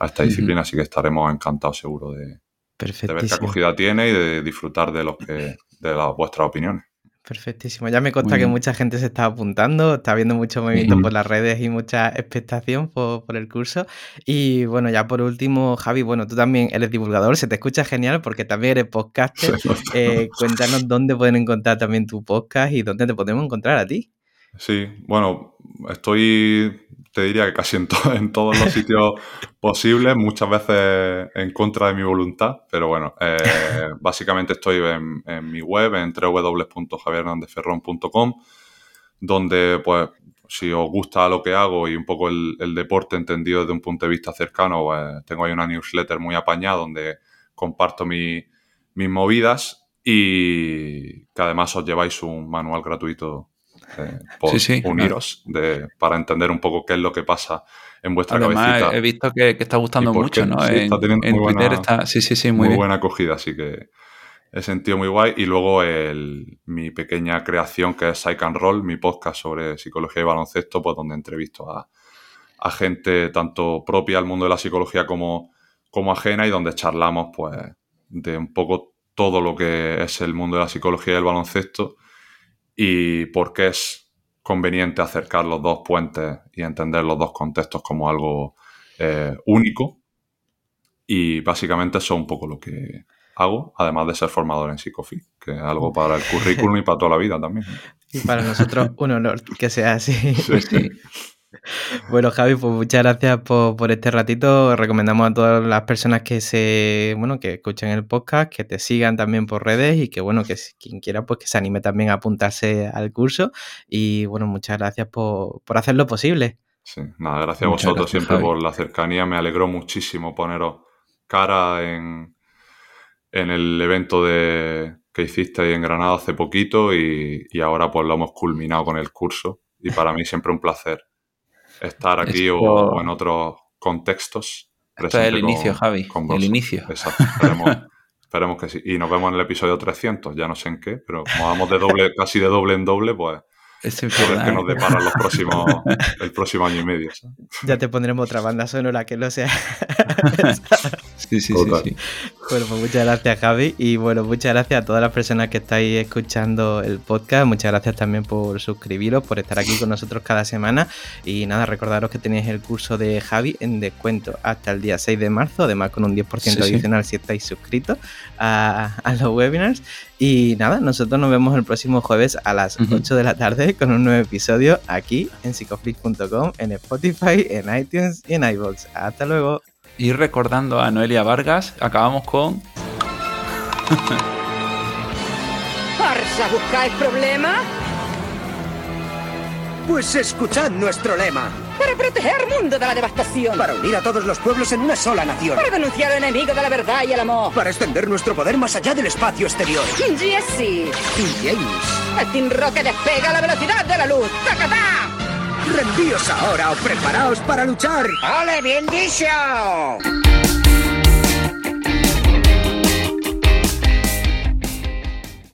a esta disciplina, así que estaremos encantados seguro de, de ver qué acogida tiene y de disfrutar de los que, de las vuestras opiniones. Perfectísimo. Ya me consta que mucha gente se está apuntando, está viendo mucho movimiento por las redes y mucha expectación por, el curso. Y bueno, ya por último, Javi, bueno, tú también eres divulgador, se te escucha genial porque también eres podcaster. Eh, cuéntanos dónde pueden encontrar también tu podcast y dónde te podemos encontrar a ti. Sí, bueno, estoy te diría que casi en, en todos los sitios posibles, muchas veces en contra de mi voluntad, pero bueno, eh, básicamente estoy en, mi web, en www.javierhernandezferrón.com, donde pues si os gusta lo que hago y un poco el, deporte entendido desde un punto de vista cercano, pues, tengo ahí una newsletter muy apañada donde comparto mis movidas y que además os lleváis un manual gratuito eh, por uniros de, para entender un poco qué es lo que pasa en vuestra Además, He visto que, está gustando mucho, ¿no? en, está teniendo muy Twitter buena, está, sí, sí, sí, muy, buena acogida, así que he sentido muy guay. Y luego el, mi pequeña creación que es Psych and Roll, mi podcast sobre psicología y baloncesto, pues donde entrevisto a, a gente tanto propia al mundo de la psicología como, como ajena y donde charlamos pues de un poco todo lo que es el mundo de la psicología y el baloncesto y por qué es conveniente acercar los dos puentes y entender los dos contextos como algo eh, único. Y básicamente eso es un poco lo que hago, además de ser formador en Psicofi, que es algo para el currículum y para toda la vida también. Y para nosotros un honor que sea así. sí. Bueno, Javi, pues muchas gracias por, este ratito. Recomendamos a todas las personas que se, bueno, que escuchen el podcast, que te sigan también por redes y que, bueno, que quien quiera, pues que se anime también a apuntarse al curso. Y bueno, muchas gracias por, por hacerlo posible. Sí, nada, gracias a vosotros siempre por la cercanía. Me alegró muchísimo poneros cara en, en el evento de, que hiciste en Granada hace poquito y, y ahora pues lo hemos culminado con el curso. Y para mí siempre un placer estar aquí o, en otros contextos. Esto es el inicio, Javi. el inicio. Exacto. Esperemos, que sí. Y nos vemos en el episodio 300, ya no sé en qué, pero como vamos de doble, casi de doble en doble, pues es que nos depara los próximos, el próximo año y medio. Ya te pondremos otra banda sonora que no sea. sí, sí, sí, Bueno, pues muchas gracias, Javi. Y bueno, muchas gracias a todas las personas que estáis escuchando el podcast. Muchas gracias también por suscribiros, por estar aquí con nosotros cada semana. Y nada, recordaros que tenéis el curso de Javi en descuento hasta el día 6 de marzo, además con un 10% adicional si estáis suscritos a, a los webinars. Y nada, nosotros nos vemos el próximo jueves a las 8 de la tarde con un nuevo episodio aquí en psicoflix.com, en Spotify, en iTunes y en iVoox. Hasta luego. Y recordando a Noelia Vargas, acabamos con... ¿Arsa buscáis problemas? Pues escuchad nuestro lema. Para proteger al mundo de la devastación. Para unir a todos los pueblos en una sola nación. Para denunciar al enemigo de la verdad y el amor. Para extender nuestro poder más allá del espacio exterior. Jesse. Y James. El Team Rocket despega a la velocidad de la luz. ¡Tacatá! Rendíos ahora o preparaos para luchar. ¡Ole, bien dicho!